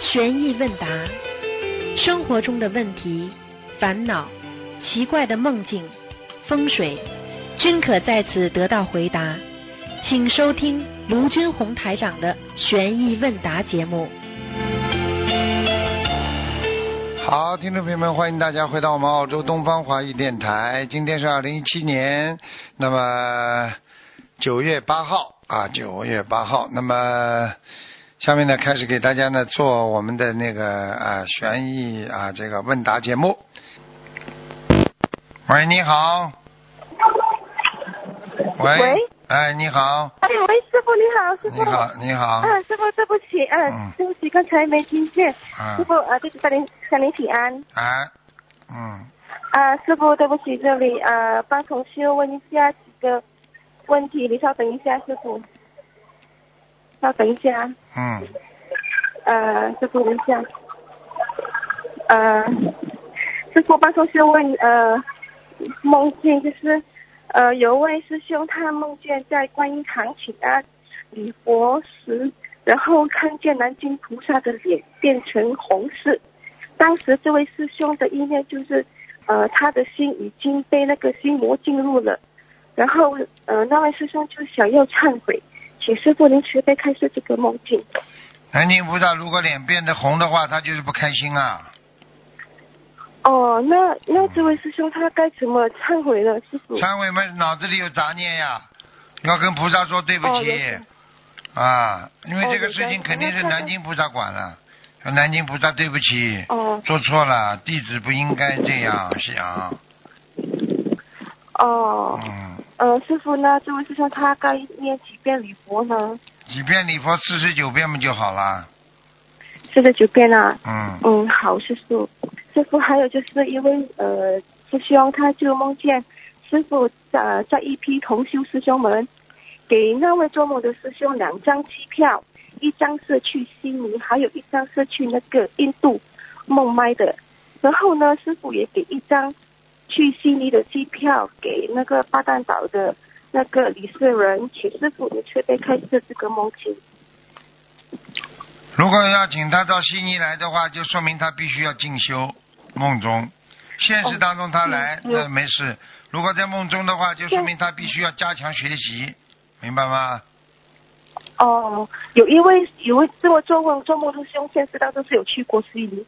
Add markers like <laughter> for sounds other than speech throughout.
悬疑问答，生活中的问题、烦恼、奇怪的梦境、风水，均可在此得到回答。请收听卢军红台长的悬疑问答节目。好，听众朋友们，欢迎大家回到我们澳洲东方华语电台。今天是二零一七年，那么九月八号啊，九月八号。那么下面呢，开始给大家呢做我们的那个啊悬疑啊这个问答节目。喂，你好。喂。喂哎，你好。哎，喂，师傅你好，师傅。你好，你好。啊，师傅，对不起，嗯，嗯对不起，刚才没听见。啊师傅，啊，对不起，向您向您请安。啊，嗯，啊，师傅，对不起，这里啊，帮同修问一下几个问题，你稍等一下，师傅。稍等一下，嗯，呃，师傅，等一下。呃，师傅帮同修问呃梦见就是呃有位师兄他梦见在观音堂请安礼佛时，然后看见南京菩萨的脸变成红色。当时这位师兄的意念就是呃他的心已经被那个心魔进入了，然后呃那位师兄就想要忏悔，请师傅您慈悲开示这个梦境。南京菩萨如果脸变得红的话，他就是不开心啊。哦，那那这位师兄他该怎么忏悔呢？师傅？忏悔嘛，脑子里有杂念呀，要跟菩萨说对不起哦啊，因为哦这个事情肯定是南京菩萨管了，说南京菩萨对不起，哦做错了，弟子不应该这样想，哦，嗯，呃，师傅呢？这位师兄他该念几遍礼佛呢？几遍礼佛四十九遍不就好了？四十九遍啊。嗯，嗯，好，师傅。师傅还有就是因为呃，师兄他就梦见师傅呃在一批同修师兄们给那位做梦的师兄两张机票，一张是去悉尼，还有一张是去那个印度孟买的。然后呢，师傅也给一张去悉尼的机票给那个巴淡岛的那个李世人，请师傅你慈悲开示这个梦境。如果要请他到悉尼来的话，就说明他必须要进修梦中。现实当中他来、那没事，如果在梦中的话，就说明他必须要加强学习，明白吗？哦，有一位有一位这么做梦做梦的兄，现实当中是有去过悉尼，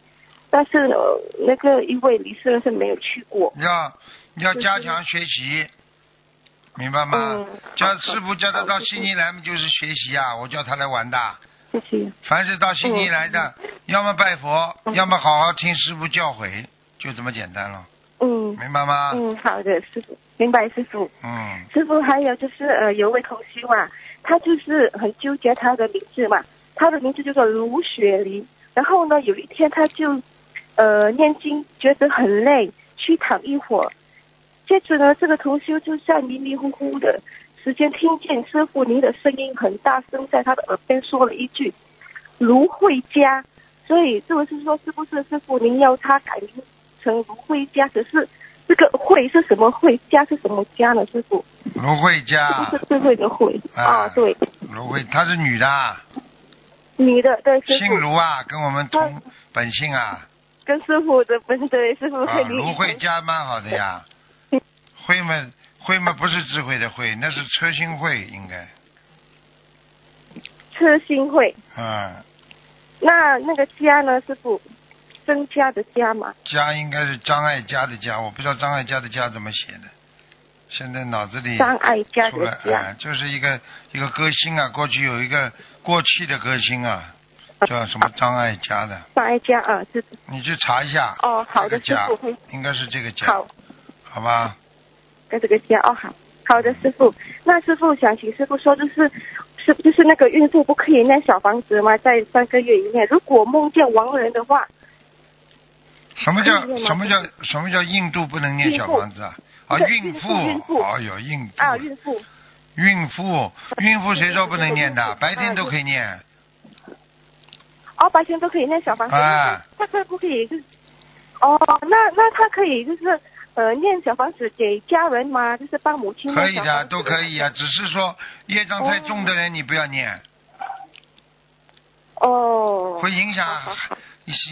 但是、呃、那个一位理事人是没有去过。要要加强学习，明白吗？嗯叫师傅叫他到悉尼来嘛，就是学习啊，我叫他来玩的。谢谢。凡是到悉尼来的，要么拜佛，嗯要么好好听师傅教诲，就这么简单了，嗯明白吗？嗯，好的，师傅，明白师傅。嗯师傅还有就是呃，有位同修嘛，他就是很纠结他的名字嘛，他的名字叫做卢雪梨。然后呢，有一天他就呃念经，觉得很累，去躺一会儿。接着呢，这个同修就在迷迷糊糊的时间听见师傅您的声音很大声，在他的耳边说了一句“芦荟家”。所以这位是说，是不是师傅您要他改名成芦荟家？可是这个“慧”是什么“慧”，“佳”是什么“家”呢？师傅？卢慧佳不，是智慧的慧啊啊，对，芦荟，她是女的啊，女的对姓卢啊，跟我们同本姓啊，跟师傅的本对师傅啊，跟你卢慧佳蛮好的呀，慧嘛慧嘛不是智慧的慧，那是车心慧应该，车心慧，嗯，那那个加呢，师傅增加的加嘛，加应该是张爱嘉的嘉，我不知道张爱嘉的嘉怎么写的，现在脑子里张爱嘉的，哎加，就是一个一个歌星啊，过去有一个过去的歌星啊，<laughs> 叫什么张爱嘉的，张爱嘉啊，师傅你去查一下。哦，好的，这个师傅应该是这个家，好好吧？跟这个家哦好。好的，师傅。那师傅想请师傅说，就是是就是那个孕妇不可以念小房子吗？在三个月以内，如果梦见亡人的话，什么叫什么叫什么叫印度不能念小房子啊？啊，孕孕妇孕妇哦哟，孕妇啊，孕妇孕妇孕妇谁说不能念的？啊白天都可以念。哦，白天都可以念小房子，<laughs> 他可不可以就是？哦，那那他可以就是呃念小房子给家人吗？就是帮母亲可以的，都可以啊，只是说业障太重的人你不要念，哦。会影响好好好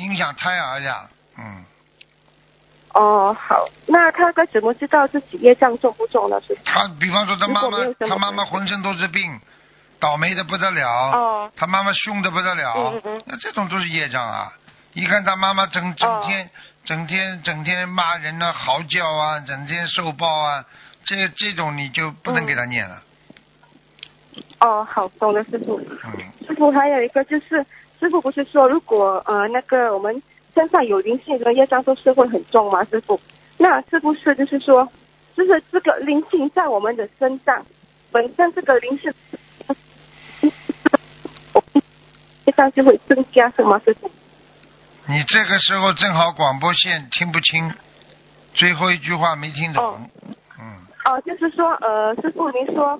影响胎儿的，嗯，哦，好，那他该怎么知道自己业障重不重呢？是他比方说他妈妈没有这么他妈妈浑身都是病，倒霉的不得了，哦他妈妈凶的不得了，嗯嗯嗯那这种都是业障啊！一看他妈妈整整天、整天整天骂人啊、嚎叫啊，整天受报啊，这这种你就不能给他念了，哦，好，懂了，师傅。嗯，师傅还有一个就是，师傅不是说如果呃那个我们身上有灵性的业障都是会很重吗？师傅，那是不是就是说，就是这个灵性在我们的身上，本身这个灵性，业障就会增加什么事情？你这个时候正好广播线听不清，最后一句话没听懂，哦嗯，哦，就是说呃，师傅您说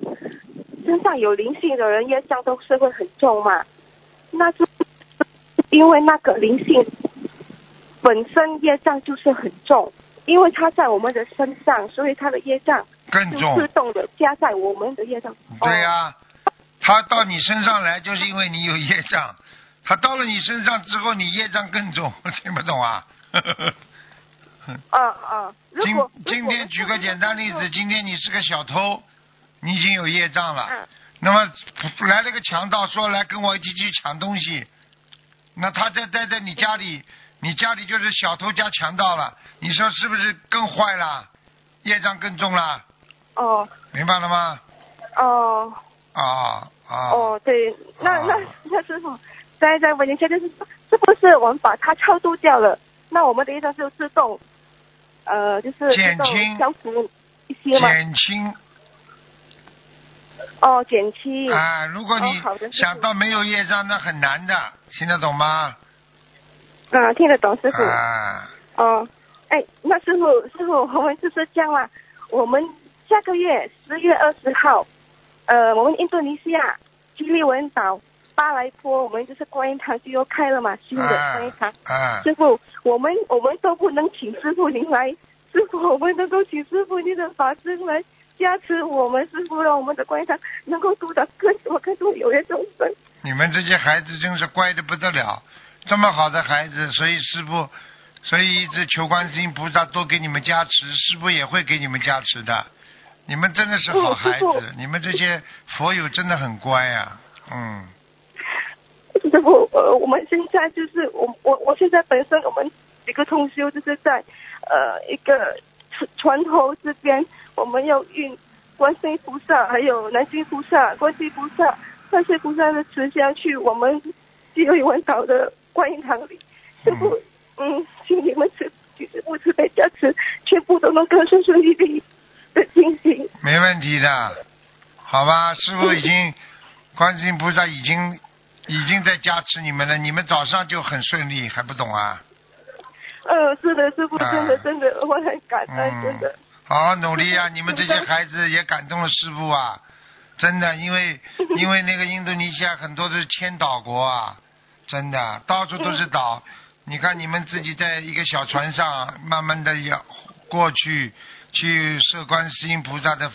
身上有灵性的人业障都是会很重嘛？那是因为那个灵性本身业障就是很重，因为它在我们的身上，所以它的业障就更重自，动的加在我们的业障。对呀、他到你身上来就是因为你有业障，他到了你身上之后，你业障更重，<laughs> 听不懂啊？哦。<laughs> 啊啊！如今果今天举个简单例子，，今天你是个小偷，你已经有业障了。嗯那么来了个强盗，说来跟我一起去抢东西，那他在待在你家里，你家里就是小偷加强盗了，你说是不是更坏了？业障更重了，哦明白了吗？哦啊啊！哦，对，那啊那那师傅，再再问一下，就是说是不是我们把它超度掉了，那我们的业障就自动，呃，就是自动减轻消除一些吗？减轻哦，减轻。啊！如果你想到没有业障，那很难的，听得懂吗？啊，听得懂师傅。啊，哦，哎，那师傅师傅，我们就是这样啦。我们下个月十月二十号，呃，我们印度尼西亚基利文岛巴莱坡，我们就是观音堂就要开了嘛，新的观音堂。啊，师傅，我们我们都不能请师傅您来，师傅我们能够请师傅您的法师来加持我们，师傅让我们的观音堂能够度到更多更多有缘众生。你们这些孩子真是乖的不得了，这么好的孩子，所以师傅，所以一直求观世音菩萨多给你们加持，师傅也会给你们加持的。你们真的是好孩子，你们这些佛友真的很乖呀、嗯，师傅，呃，我们现在就是我我我现在本身我们几个同修就是在呃一个船船头这边，我们要运观世音菩萨，还有南京菩萨、观世音菩萨、观世音菩萨的慈香去我们基瑞文岛的观音堂里。师傅，嗯，请你们慈请师傅慈悲加持，全部都能够顺顺利利没问题的，好吧？师傅已经，观世音菩萨已经已经在加持你们了，你们早上就很顺利，还不懂啊？嗯，是的，师傅，啊真的真的，我很感恩，嗯真的。好好努力啊！你们这些孩子也感动了师傅啊，真的，因为 <laughs> 因为那个印度尼西亚很多都是千岛国啊，真的到处都是岛。你看你们自己在一个小船上，慢慢的要过去，去摄观世音菩萨的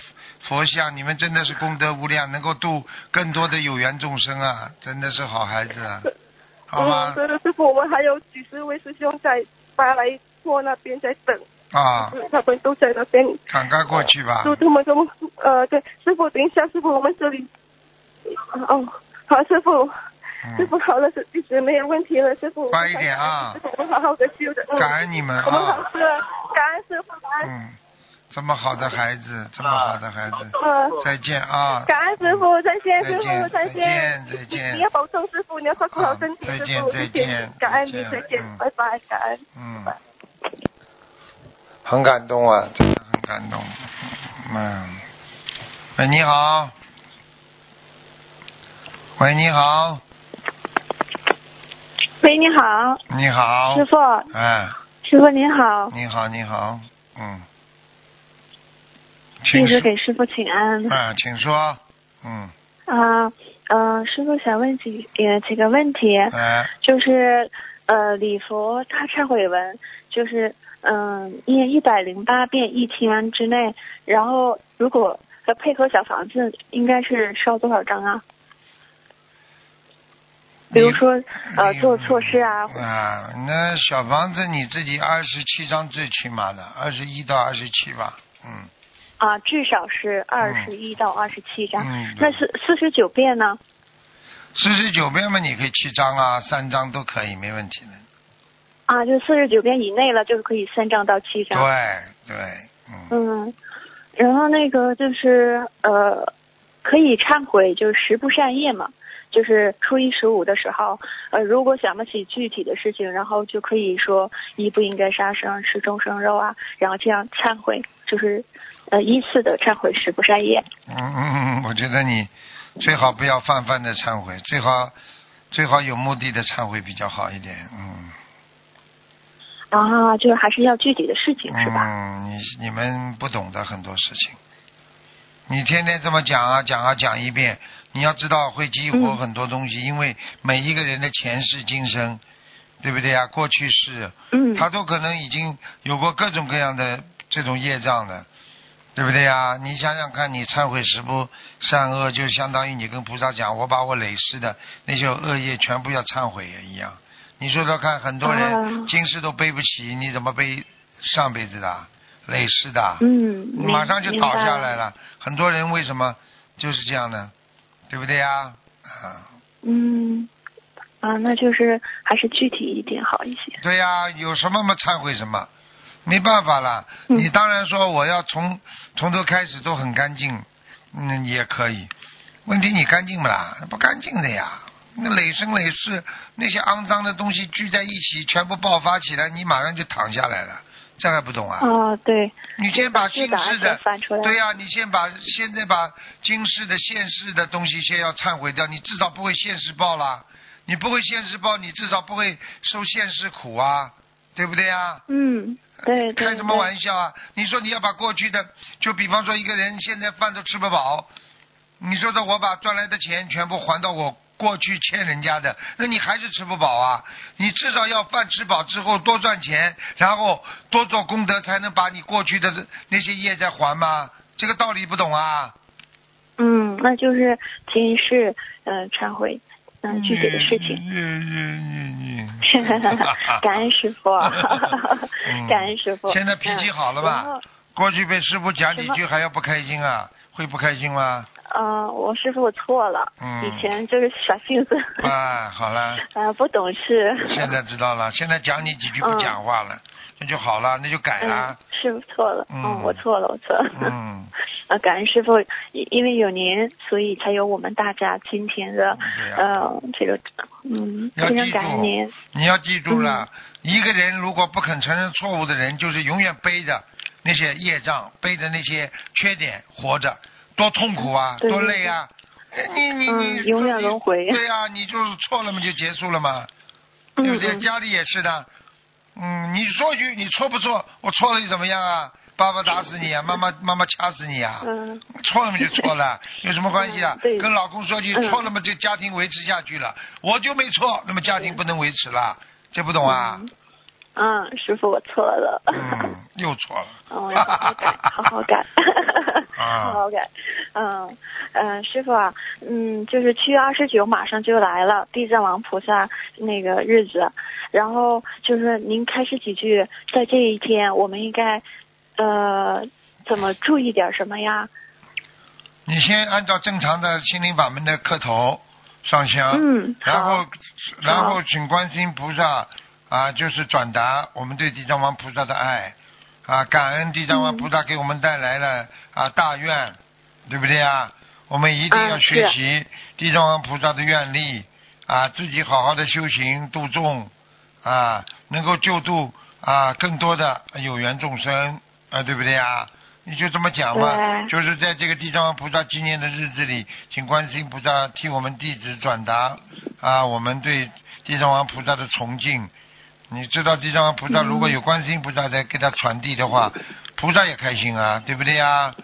佛像，你们真的是功德无量，能够度更多的有缘众生啊，真的是好孩子啊，<laughs> 好吗嗯，？对的，师傅，我们还有几十位师兄在巴莱坡那边在等，啊，嗯他们都在那边。赶快过去吧。就他们都呃，对，师傅，等一下，师傅，我们这里，哦，好，师傅，师嗯，傅好了，是一直没有问题了，师傅。快一点啊我们好好的修的。嗯感恩你们我们好啊，的，感恩师傅，感恩，嗯，这么好的孩子，这么好的孩子，啊，再见啊。感恩师傅，再见，师再见傅，再再见再见。你要保重，师傅，你要照顾好身体，好再见再见，感恩你，再见再见嗯，拜拜，感恩。嗯，很感动啊，真的很感动。嗯，喂，你好。喂，你好，喂，你好，你好。师。傅，哎，师傅您好，你好，你好，嗯，请弟子说。给师傅请安。啊，请说。嗯，啊，呃，师傅想问几呃几个问题，哎，就是呃礼佛大忏悔文，就是嗯念一百零八遍一天之内，然后如果呃配合小房子，应该是烧多少张啊？比如说呃做错事啊，啊，那小房子你自己二十七张最起码的，二十一到二十七吧，嗯啊至少是二十一到二十七张，嗯，那是四十九遍呢？四十九遍嘛，你可以七张啊，三张都可以，没问题的。啊，就四十九遍以内了，就是可以三张到七张。对对，嗯，嗯，然后那个就是呃，可以忏悔，就是十不善业嘛，就是初一十五的时候，呃，如果想不起具体的事情，然后就可以说一不应该杀生，吃众生肉啊，然后这样忏悔，就是呃依次的忏悔十不善业。嗯嗯嗯，我觉得你最好不要泛泛的忏悔，最好最好有目的的忏悔比较好一点，嗯。啊，就是还是要具体的事情是吧？嗯，你你们不懂得很多事情，你天天这么讲啊讲啊讲一遍，你要知道会激活嗯很多东西，因为每一个人的前世今生，对不对啊？过去世，嗯，他都可能已经有过各种各样的这种业障的，对不对呀？你想想看，你忏悔十不善恶，就相当于你跟菩萨讲，我把我累世的那些恶业全部要忏悔也一样。你说说看，很多啊人今世都背不起，你怎么背上辈子的累世的？嗯，你马上就倒下来了。了。很多人为什么就是这样呢？对不对呀？啊，嗯，啊，那就是还是具体一点好一些。对呀，有什么嘛忏悔什么，没办法了。嗯你当然说我要从从头开始都很干净，嗯，也可以。问题你干净不啦？不干净的呀。那累生累世那些肮脏的东西聚在一起，全部爆发起来，你马上就躺下来了，这还不懂啊？啊，对，你先把今把世的。对呀、你先把现在把今世的现世的东西先要忏悔掉，你至少不会现世报啦。你不会现世报，你至少不会受现世苦啊，对不对啊、嗯，对对。开什么玩笑啊？你说你要把过去的，就比方说一个人现在饭都吃不饱，你说的我把赚来的钱全部还到我过去欠人家的，那你还是吃不饱啊？你至少要饭吃饱之后多赚钱，然后多做功德，才能把你过去的那些业再还吗？这个道理不懂啊？嗯，那就是今世呃忏悔嗯具体的事情。嗯嗯嗯 <laughs> 感恩师傅，嗯 <laughs> 感恩师傅。现在脾气好了吧？过去被师傅讲几句还要不开心啊？会不开心吗？嗯、我师傅我错了，嗯以前就是耍性子，啊，好了。呃，<laughs> 不懂事。现在知道了，现在讲你几句不讲话了，那就好了，那就改嗯了。，师傅错了，嗯我错了，我错了。嗯，<laughs> 啊，感恩师傅，因因为有您，所以才有我们大家今天的呃这个嗯，要非常记住感恩您。你要记住了，嗯一个人如果不肯承认错误的人，就是永远背着那些业障，背着那些缺点活着，多痛苦啊，多累啊！哎你你你，嗯永远轮回对呀、你就是错了嘛，就结束了嘛，对不对？嗯嗯家里也是的，嗯，你说一句你错不错？我错了又怎么样啊？爸爸打死你啊，<laughs> 妈妈妈妈掐死你啊！嗯错了嘛就错了，<laughs> 有什么关系啊嗯？对跟老公说句嗯错了嘛，就家庭维持下去了。我就没错，那么家庭不能维持了，这不懂啊？嗯嗯，师傅我错了。嗯，又错了。嗯，我要好好改，<laughs> 好好改，啊好好改。<laughs> 嗯嗯，师傅啊，嗯，就是七月二十九马上就来了，地藏王菩萨那个日子，然后就是您开始几句，在这一天我们应该呃怎么注意点什么呀？你先按照正常的心灵法门的磕头上香，嗯，然后，然后请观世音菩萨啊，就是转达我们对地藏王菩萨的爱啊，感恩地藏王菩萨给我们带来了啊大愿，对不对啊？我们一定要嗯学习地藏王菩萨的愿力啊，自己好好的修行度众啊，能够救度啊更多的有缘众生啊，对不对啊？你就这么讲嘛，就是在这个地藏王菩萨纪念的日子里，请观世音菩萨替我们弟子转达啊，我们对地藏王菩萨的崇敬。你知道地藏王菩萨嗯如果有观世音菩萨在给他传递的话，菩萨也开心啊，对不对呀？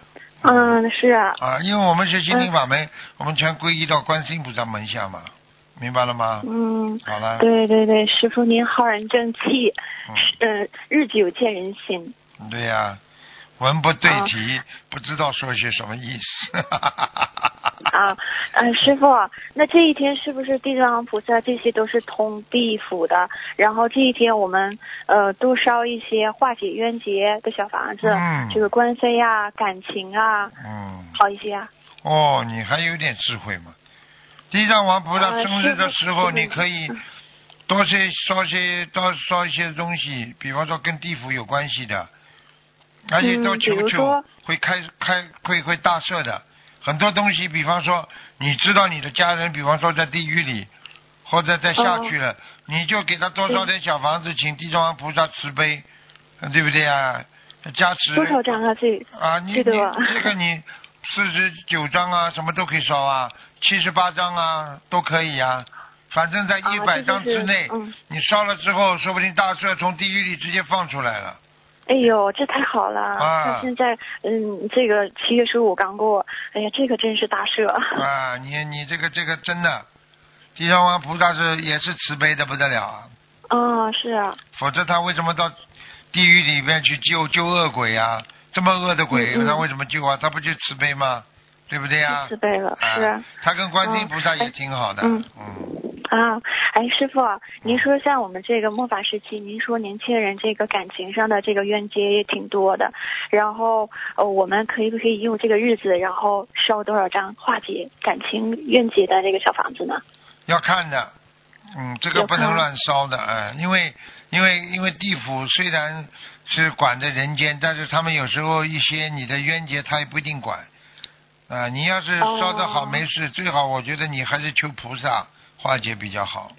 嗯，是啊，啊，因为我们学心灵法门，我们全皈依到观世音菩萨门下嘛。明白了吗？嗯，好了，对对对，师傅您浩然正气，嗯，呃，日久见人心。对呀、文不对啊题，不知道说些什么意思。<laughs> 啊，呃，师傅，那这一天是不是地藏王菩萨这些都是通地府的？然后这一天我们呃多烧一些化解冤结的小房子，嗯就是官非啊、感情啊，嗯，好一些啊。哦，你还有点智慧嘛？地藏王菩萨呃生日的时候，你可以多些烧些多烧一些东西，比方说跟地府有关系的，而且多嗯比求求会开开会会大赦的。很多东西，比方说你知道你的家人，比方说在地狱里或者在下去了，你就给他多烧点小房子，请地藏王菩萨慈悲，呃对不对啊？加持多少张啊？这啊，你你这个你四十九张啊，什么都可以烧啊，七十八张啊都可以啊，反正在一百啊就是张之内，嗯你烧了之后，说不定大赦从地狱里直接放出来了。哎呦，这太好了！啊那现在，嗯，这个七月十五刚过，哎呀，这个真是大赦。啊，你你这个这个真的，地藏王菩萨是也是慈悲的不得了啊，啊，是啊，否则他为什么到地狱里面去救救恶鬼啊？这么恶的鬼，嗯嗯他为什么救啊？他不就慈悲吗？对不对啊、慈悲了，是啊，他跟观世音菩萨也嗯挺好的，嗯。嗯。啊，哎，师傅啊，您说像我们这个末法时期，您说年轻人这个感情上的这个冤结也挺多的，然后呃，我们可以不可以用这个日子，然后烧多少张化解感情冤结的这个小房子呢？要看的，嗯，这个不能乱烧的，哎，因为因为因为地府虽然是管着人间，但是他们有时候一些你的冤结他也不一定管，啊、你要是烧得好哦没事，最好我觉得你还是求菩萨化解比较好。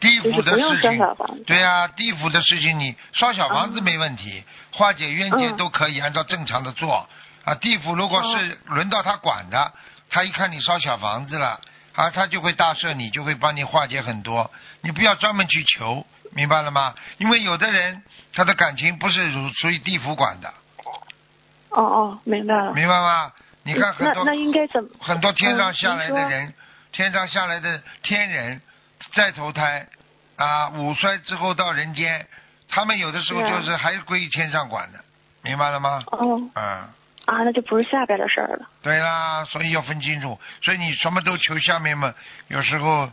地府的事情。对呀、地府的事情你烧小房子嗯没问题，化解冤结嗯都可以按照正常的做。啊，地府如果是轮到他管的，他一看你烧小房子了，啊，他就会大赦你，就会帮你化解很多。你不要专门去求，明白了吗？因为有的人他的感情不是属属于地府管的，哦哦，明白了。明白吗？你看很多那那应该怎么？很多天上下来的人，天上下来的天人，再投胎啊，五衰之后到人间，他们有的时候就是还是归于天上管的，明白了吗？哦嗯，啊，那就不是下边的事儿了。对啦，所以要分清楚，所以你什么都求下面嘛，有时候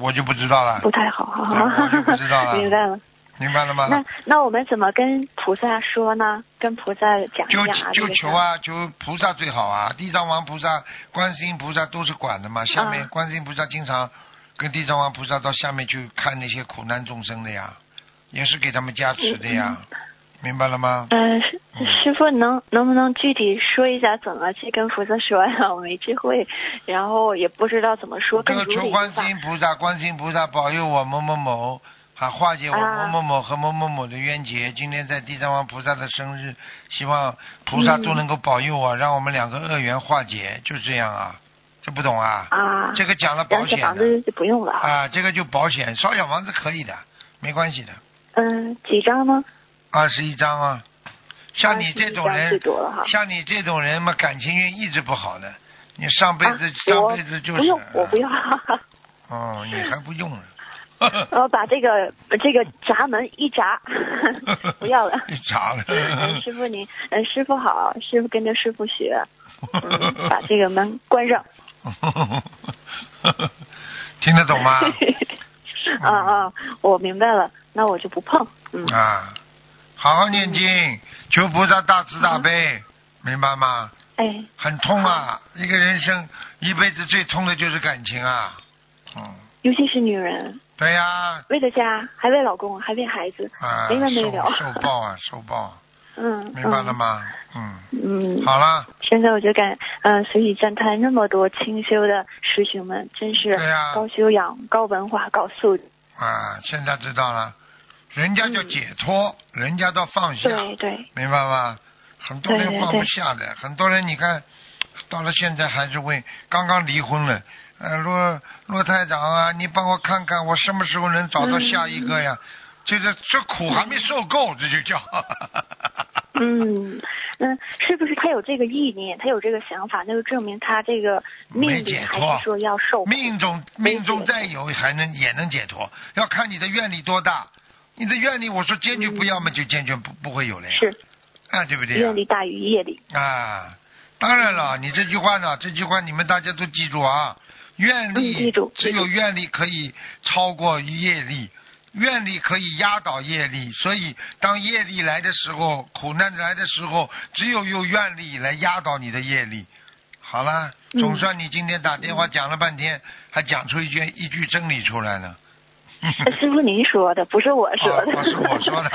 我就不知道了不，太好，哈对我就不知道了 <laughs> 明白了。明白了吗？那那我们怎么跟菩萨说呢？跟菩萨讲一就就。求啊，求菩萨最好啊，地藏王菩萨、观世音菩萨都是管的嘛。下面嗯观世音菩萨经常跟地藏王菩萨到下面去看那些苦难众生的呀，也是给他们加持的呀，明白了吗？嗯，师师傅能能不能具体说一下怎么去跟菩萨说呀？我没智慧，然后也不知道怎么说，这个求观世。音菩萨，观世音菩萨保佑我某某某，啊，化解我啊某某某和某某某的冤结。今天在地藏王菩萨的生日，希望菩萨都嗯能够保佑我，让我们两个恶缘化解，就这样啊，这不懂啊？啊，这个讲了保险的。房子就不用了哈。啊，这个就保险，烧小房子可以的，没关系的，嗯，几张呢？二十一张啊。像你这种21张最人。像你这种人嘛，感情运一直不好的，你上辈子、啊上辈子就是。不用，我不要。哦，你还不用呢。<laughs> 然后把这个这个闸门一闸，<laughs> 不要了。<laughs> 一闸了？嗯，师傅您，嗯，师傅好，师傅跟着师傅学，嗯，把这个门关上。听得懂吗？啊啊，我明白了，那我就不碰。嗯，啊，好好念经，求菩萨大慈大悲，明白吗？哎，很痛啊，一个人生一辈子最痛的就是感情啊。嗯，尤其是女人，对呀、为了家，还为老公，还为孩子，啊，没完没了。受受报啊，<laughs> 受报啊，嗯，明白了吗？嗯，嗯？嗯，好了，现在我就感，嗯、随喜赞叹那么多清修的师兄们，真是对呀。高修养、高文化、高素质。啊，现在知道了，人家叫解脱，人家叫放下，对对，明白吗？很多人放不对下的，很多人你看，到了现在还是会刚刚离婚了。呃，罗罗台长啊，你帮我看看，我什么时候能找到下一个呀？这个这苦还没受够，这就叫。<laughs> 嗯，那是不是他有这个意念，他有这个想法，那就证明他这个命里没解脱还是说要受命中命中再有还能也能解脱，要看你的愿力多大。你的愿力，我说坚决不要嘛，就坚决不不会有了呀。是啊，对不对啊愿？力大于业力。啊，当然了，你这句话呢，这句话你们大家都记住啊。愿力只有愿力可以超过业力，愿力可以压倒业力，所以当业力来的时候，苦难来的时候，只有用愿力来压倒你的业力。好了，嗯总算你今天打电话讲了半天，还讲出一句一句真理出来了。<laughs> 师傅您说的，不是我说的。哦是我说的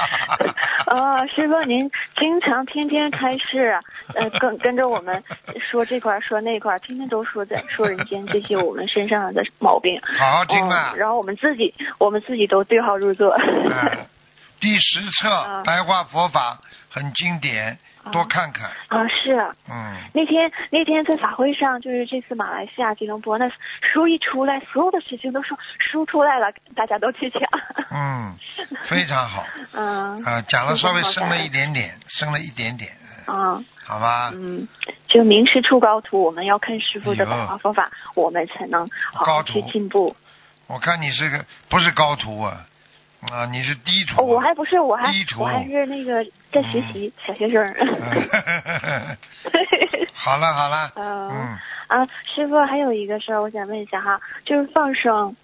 <laughs> 哦，师傅您经常天天开示，呃，跟跟着我们说这块儿说那块儿，天天都说在说人间这些我们身上的毛病。好好听啊嗯，然后我们自己我们自己都对号入座。嗯 <laughs> 第十册啊白话佛法很经典，多看看。啊，是啊。嗯，那天那天在法会上，就是这次马来西亚吉隆坡那书一出来，所有的事情都说书出来了，大家都去抢。嗯，非常好。<laughs> 嗯啊，讲的稍微深了一点点，深了一点点，啊好吧？嗯，就名师出高徒，我们要看师傅的哎呦白话佛法，我们才能好好高徒去进步。我看你是个不是高徒啊，啊，你是低厨啊、哦，我还不是，我还我还是那个在学习、小学生。嗯好了 <laughs> 好了，嗯嗯，啊，师傅还有一个事儿，我想问一下哈，就是放生。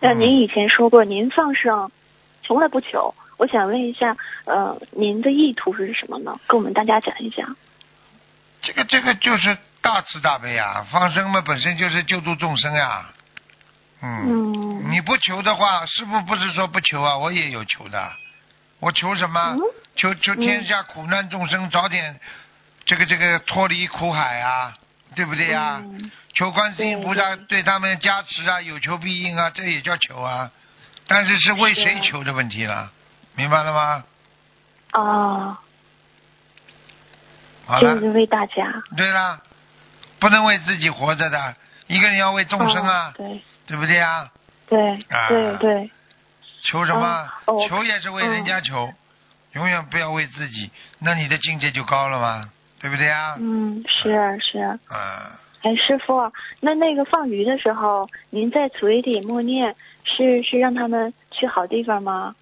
那，嗯您以前说过您放生从来不求，我想问一下，呃，您的意图是什么呢？跟我们大家讲一讲。这个这个就是大慈大悲啊，放生嘛本身就是救助众生呀、嗯，嗯。你不求的话，师傅不是说不求啊，我也有求的，我求什么？嗯。求求天下苦难众生早点这个这个脱离苦海啊，对不对呀、嗯。求观世音菩萨对。对他们加持啊，有求必应啊，这也叫求啊。但是是为谁求的问题了，明白了吗？哦，好了，就是为大家。对了，不能为自己活着的，一个人要为众生啊，哦对对不对呀？对啊对对，求什么？求也是为人家求，永远不要为自己，那你的境界就高了吗？对不对呀？嗯，是啊是。啊，哎，师傅，那那个放鱼的时候，您在嘴里默念，是是让他们去好地方吗？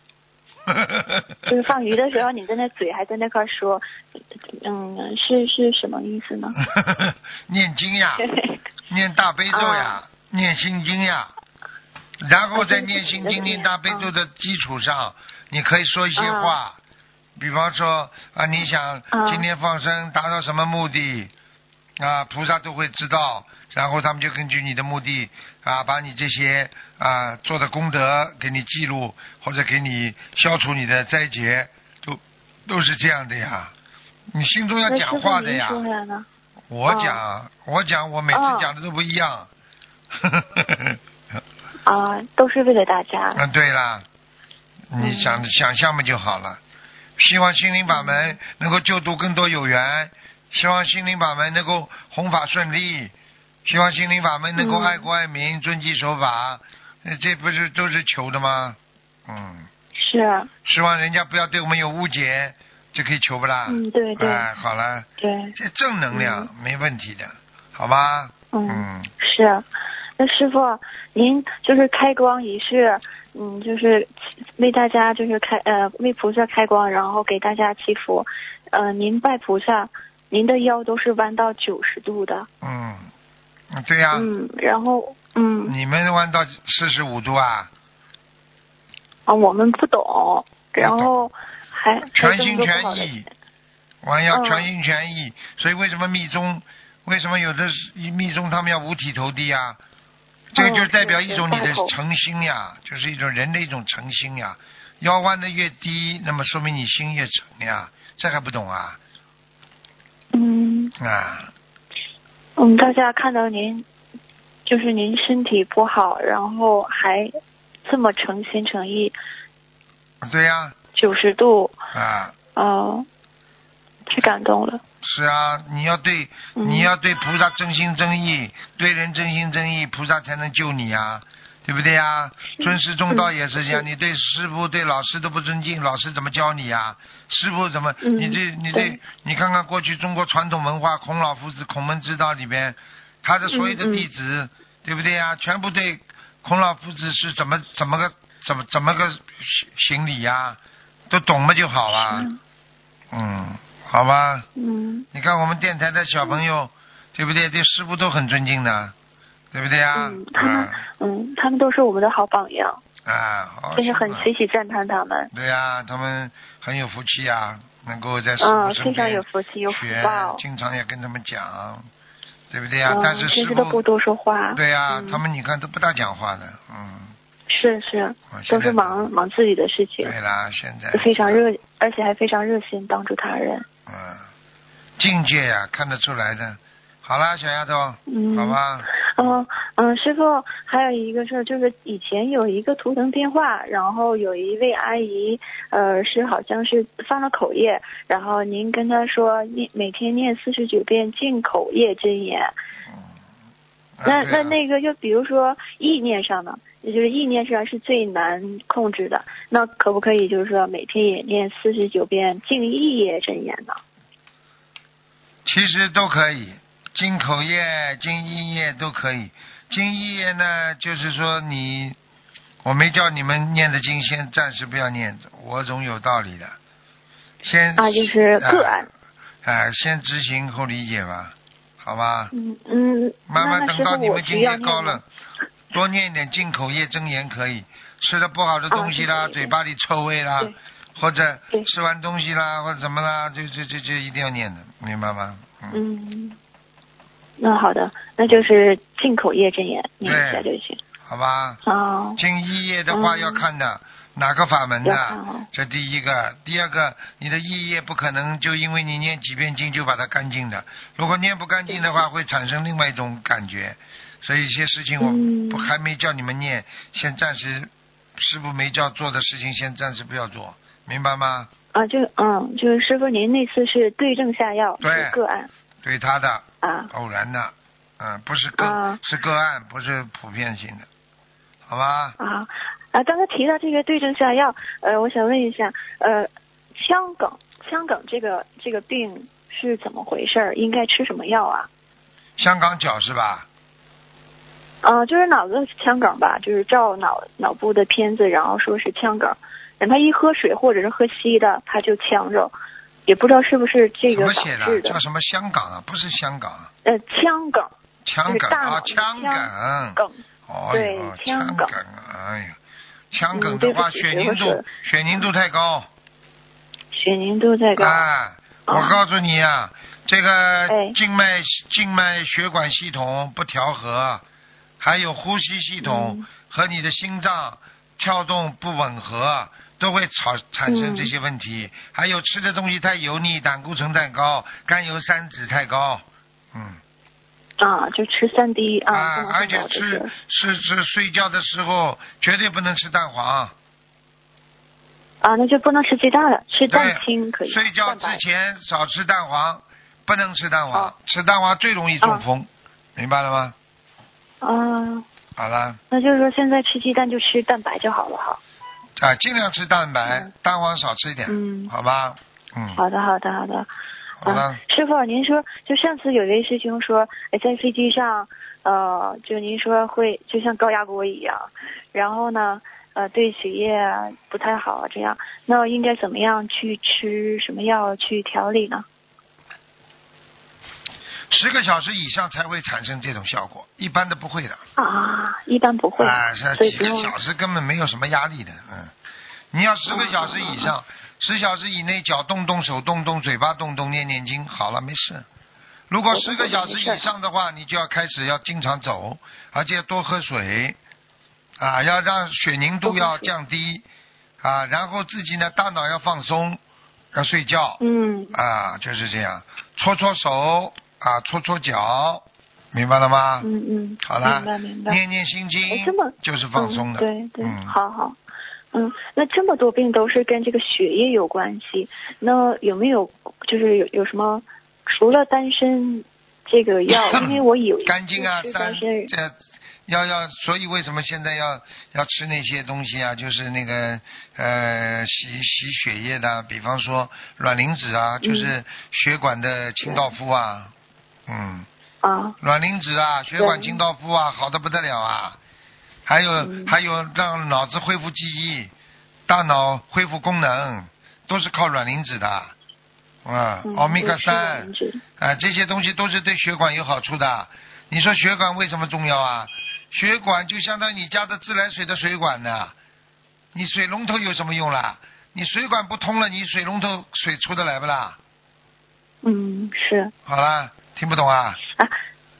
<laughs> 就是放鱼的时候，你在那嘴还在那块说，嗯，是是什么意思呢？<laughs> 念经呀，<laughs> 念大悲咒呀，念心经呀，然后在念心经、念大悲咒的基础上，你可以说一些话，比方说啊，你想今天放生达到什么目的啊，菩萨都会知道，然后他们就根据你的目的啊，把你这些啊做的功德给你记录，或者给你消除你的灾劫，都都是这样的呀。你心中要讲话的呀。我讲，我讲，我每次哦讲的都不一样。<laughs> 啊，都是为了大家。嗯，对啦，你想、想象嘛就好了。希望心灵法门能够救度更多有缘，希望心灵法门能够弘法顺利，希望心灵法门能够嗯爱国爱民、遵纪守法，呃这不是都是求的吗？嗯，是，希望人家不要对我们有误解，这可以求不啦？嗯，对对哎，好了，对，这正能量、没问题的，好吧？嗯。嗯。是，那师傅，您就是开光仪式，嗯，就是为大家就是开呃为菩萨开光，然后给大家祈福，呃，您拜菩萨，您的腰都是弯到九十度的，嗯，嗯对呀、嗯，然后嗯你们弯到四十五度啊，啊我们不懂，然后还全心全意，弯要嗯全心全意。所以为什么密宗，为什么有的是密宗他们要五体投地啊？这个嗯就代表一种你的诚心呀，就是一种人的一种诚心呀。腰弯的越低，那么说明你心越诚呀。这还不懂啊？嗯啊，嗯，大家看到您就是您身体不好，然后还这么诚心诚意，对呀、九十度，啊，呃，太感动了。是啊，你要对，嗯你要对菩萨真心真意，对人真心真意，菩萨才能救你啊。对不对呀？尊师重道也是这样，嗯你对师傅、对老师都不尊敬，老师怎么教你呀？师傅怎么？嗯你这、你这对，你看看过去中国传统文化，孔老夫子、孔门之道里边，他的所有的弟子，对不对呀？全部对孔老夫子是怎么怎么个怎么怎么个行行礼呀？都懂了就好了。嗯嗯，好吧。嗯你看我们电台的小朋友，对不对？对师傅都很尊敬的，对不对啊？嗯，他们嗯，他们都是我们的好榜样，啊，啊，好真是很是吧随喜赞叹他们。对呀、他们很有福气呀、能够在师嗯，傅身非常边有福气，有福学报，。经常也跟他们讲，对不对呀、嗯，但是师平时都不，多说话。对呀、嗯他们你看都不大讲话的，嗯，是是，都是忙忙自己的事情，对啦，现在非常热，而且还非常热心帮助他人。嗯，境界呀、看得出来的。好啦，小丫头，嗯，好吧，嗯嗯，师傅，还有一个事儿，就是以前有一个图腾电话，然后有一位阿姨，呃，是好像是犯了口业，然后您跟她说念每天念四十九遍进口业真言。那那那个，就比如说意念上呢，也就是意念上是最难控制的，那可不可以就是说每天也念四十九遍净意业真言呢？其实都可以，净口业、净意业都可以。净意业呢，就是说你，我没叫你们念的经，先暂时不要念，我总有道理的。先啊，就是个案。哎、先执行后理解吧，好吧？嗯嗯，慢慢等到你们境界高了，<laughs> 多念一点进口业真言可以。吃的不好的东西啦，嘴巴里臭味啦，或者吃完东西啦，或者怎么啦，就就就就一定要念的，明白吗？嗯，那好的，那就是进口业真言念一下就行。好吧。哦，进医业的话嗯要看的、哪个法门要的这第一个。第二个，你的意业不可能就因为你念几遍经就把它干净的。如果念不干净的话，会产生另外一种感觉。所以一些事情我还没叫你们念，先暂时师傅没叫做的事情，先暂时不要做，明白吗？啊，就嗯，就是师傅您那次是对症下药，对是个案对他的啊。偶然的，嗯，不是个、啊是个案，不是普遍性的，好吧？啊啊！刚才提到这个对症下药，呃，我想问一下，呃，腔梗，腔梗这个这个病是怎么回事儿？应该吃什么药啊？香港脚是吧？啊，就是脑子腔梗吧，就是照脑脑部的片子，然后说是腔梗，然后他一喝水或者是喝稀的，他就呛着，也不知道是不是这个导致的。叫什么香港啊？不是香港啊。呃，腔梗，腔梗啊，腔梗，梗，哦对腔梗，哎呀，腔梗的话，血凝度血凝度太高，血凝度太高。啊，我哦告诉你啊，这个哎静脉静脉血管系统不调和，还有呼吸系统嗯和你的心脏跳动不吻合，都会产产生嗯这些问题。还有吃的东西太油腻，胆固醇太高，甘油三酯太高，嗯。啊，就吃三滴啊，而且吃个吃吃睡觉的时候绝对不能吃蛋黄，啊，那就不能吃鸡蛋了，吃蛋清可，以。睡觉之前少吃蛋黄，不能吃蛋黄，哦吃蛋黄最容易中风，明白了吗？啊，好了，那就是说现在吃鸡蛋就吃蛋白就好了哈。啊，尽量吃蛋白，嗯蛋黄少吃一点，嗯好吧？嗯，好的，好的，好的。好了啊，，师傅，您说，就上次有位师兄说，哎，在飞机上，呃，就您说会就像高压锅一样，然后呢，呃，对血液啊不太好，这样，那应该怎么样去吃什么药去调理呢？十个小时以上才会产生这种效果，一般的不会的。啊，一般不会，啊，是几个小时根本没有什么压力的，嗯。你要十个小时以上，十小时以内脚动动、手动动、嘴巴动动、念念经，好了，没事。如果十个小时以上的话，你就要开始要经常走，而且多喝水，啊，要让血凝度要降低，啊，然后自己呢大脑要放松，要睡觉，嗯啊，就是这样，搓搓手，啊，搓搓脚，明白了吗？嗯嗯，好了明白明，白。念念心经就是放松的。嗯、对对，嗯，好好。嗯，那这么多病都是跟这个血液有关系，那有没有就是有有什么除了丹参这个药？因为我有一 <laughs> 次肝经啊，吃三丹参，这要要，所以为什么现在要要吃那些东西啊？就是那个呃洗洗血液的，比方说卵磷脂啊，就是血管的清道夫啊，嗯，啊，卵磷脂啊，血管清道夫啊，好的不得了啊。还有、嗯还有让脑子恢复记忆，大脑恢复功能，都是靠卵磷脂的，啊，嗯欧米伽就是三啊，这些东西都是对血管有好处的。你说血管为什么重要啊？血管就相当于你家的自来水的水管呢，你水龙头有什么用啦？你水管不通了，你水龙头水出得来不啦？嗯，是好啦，听不懂啊？啊，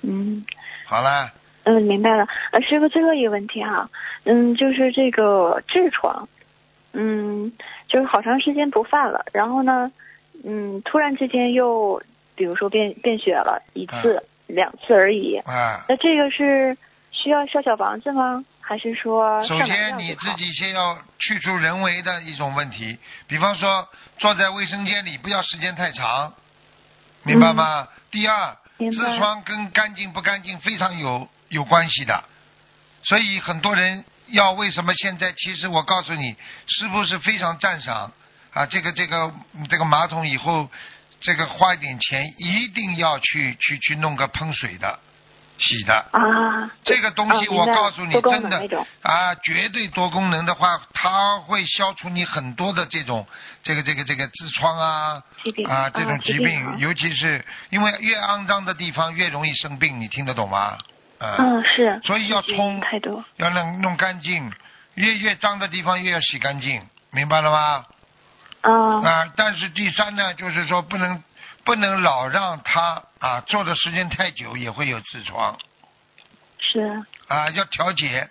嗯。好啦，嗯，明白了。呃，师傅，最后一个问题哈，嗯，就是这个痔疮，嗯，就是好长时间不犯了，然后呢，嗯，突然之间又，比如说便便血了一次、两次而已，啊，那这个是需要烧小房子吗？还是说首先你自己先要去除人为的一种问题，比方说坐在卫生间里不要时间太长，明白吗？第二，痔疮跟干净不干净非常有有关系的，所以很多人要为什么现在？其实我告诉你，师傅是非常赞赏啊，这个这个这个马桶以后这个花一点钱，一定要去去去弄个喷水的洗的。啊，这个东西我告诉你，真的啊，绝对多功能的话，它会消除你很多的这种这个这个这个痔疮啊啊这种疾病，啊尤其是因为越肮脏的地方越容易生病，你听得懂吗？啊，嗯，是，所以要冲太多，要弄弄干净，越越脏的地方越要洗干净，明白了吗？啊，啊，但是第三呢，就是说不能不能老让他啊坐的时间太久，也会有痔疮。是，啊，要调节，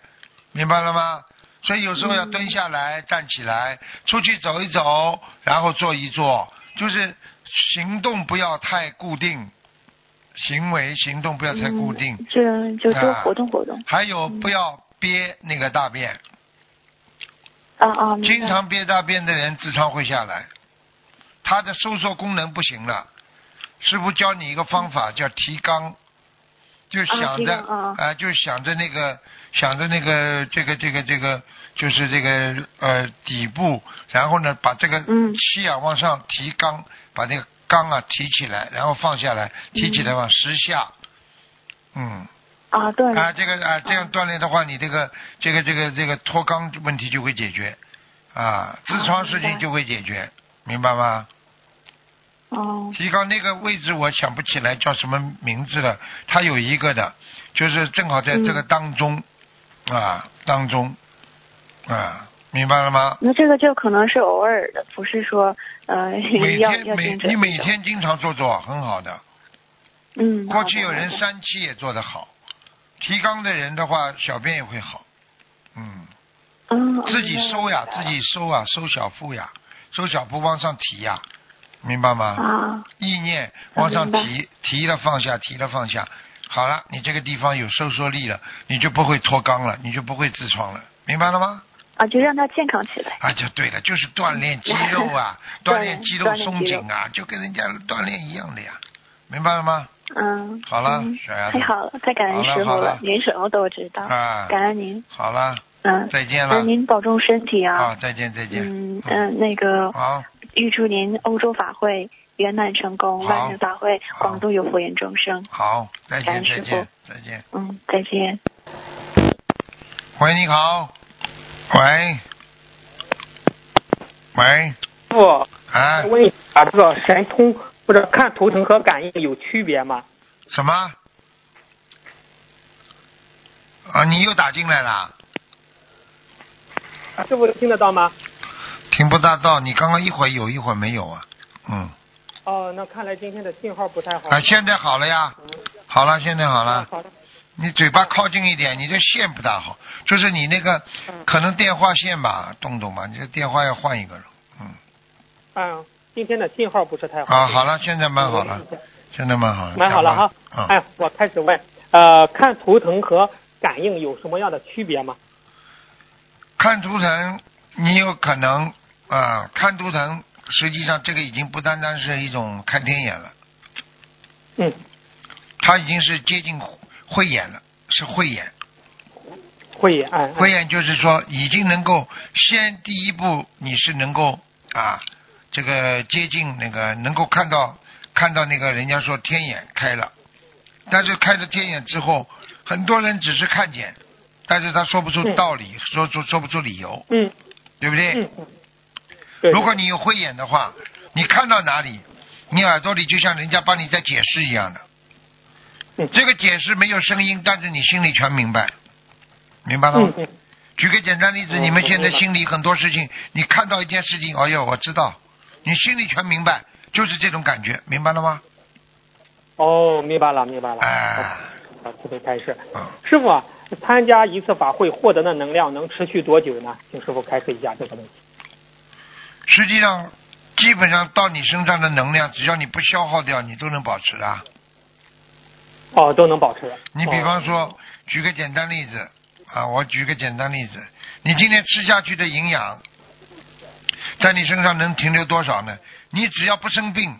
明白了吗？所以有时候要嗯蹲下来、站起来，出去走一走，然后坐一坐，就是行动不要太固定，行为行动不要太固定，嗯，这就多啊活动活动，还有不要憋那个大便，啊啊，经常憋大便的人痔疮会下来，他的收缩功能不行了。师傅教你一个方法，叫提肛，就想提着就想着那个想着那个这个这个这个，就是这个呃底部，然后呢把这个嗯。气啊往上提肛，把那个肛啊提起来，然后放下来，提起来往十下，嗯。啊，对，啊，这个啊，这样锻炼的话，你这个这个这个这个脱肛问题就会解决，啊，痔疮事情就会解决，明白吗？哦，提高那个位置我想不起来叫什么名字了，它有一个的，就是正好在这个嗯。当中，啊，当中，啊，明白了吗？那这个就可能是偶尔的，不是说呃每 <laughs> 要天每你每天经常做做，很好的。嗯，过去有人三期也做得好，提肛的人的话，小便也会好，嗯。嗯自己收呀，自己收啊，收小腹呀，收小腹往上提呀，明白吗？啊意念往上提，提了放下，提了放下，好了，你这个地方有收缩力了，你就不会脱肛了，你就不会痔疮了，明白了吗？啊，就让它健康起来。啊，就对了，就是锻炼肌肉啊，<laughs> 锻锻炼炼肌肉松紧啊，就跟人家锻炼一样的呀，明白了吗？嗯，好了嗯小丫头太好了，太感恩师傅了您什么都知道，啊，感恩您。好了，嗯，再见了，那您保重身体啊。啊，再见再见，嗯嗯，那个好，预祝您欧洲法会圆满成功，万人法会广度有佛缘众生。好，再见再见再见。嗯，再见。喂，你好。喂，喂，不，哎，问一下，这个神通或者看图腾和感应有区别吗？什么？啊，你又打进来了？啊，师傅听得到吗？听不大到，你刚刚一会儿有一会儿没有啊？嗯，哦，那看来今天的信号不太好。啊，现在好了呀，好了，现在好啊了。好的，你嘴巴靠近一点，你这线不大好，就是你那个嗯可能电话线吧，动动吧，你这电话要换一个了。嗯，嗯，今天的信号不是太好。啊，好了，现在蛮好了，现在蛮好了。蛮好了哈。嗯。哎，我开始问，呃，看图腾和感应有什么样的区别吗？看图腾，你有可能啊、看图腾，实际上这个已经不单单是一种看天眼了，嗯，它已经是接近慧眼了，是慧眼，慧眼，慧眼就是说已经能够先第一步你是能够啊这个接近那个能够看到看到那个人家说天眼开了，但是开了天眼之后，很多人只是看见，但是他说不出嗯。道理，说出说不出理由，嗯。对不对？嗯嗯，对。如果你有慧眼的话，你看到哪里，你耳朵里就像人家帮你在解释一样的。嗯这个解释没有声音，但是你心里全明白，明白了吗举个简单例子，嗯你们现在心里很多事情，你看到一件事情，哎呦，我知道，你心里全明白，就是这种感觉，明白了吗？哦，明白了明白了，哎，好，慈悲开示。嗯，师傅啊，参加一次法会获得的能量能持续多久呢？请师傅开示一下这个问题。实际上，基本上到你身上的能量，只要你不消耗掉，你都能保持啊。哦，都能保持。你比方说，举个简单例子啊，我举个简单例子，你今天吃下去的营养，在你身上能停留多少呢？你只要不生病，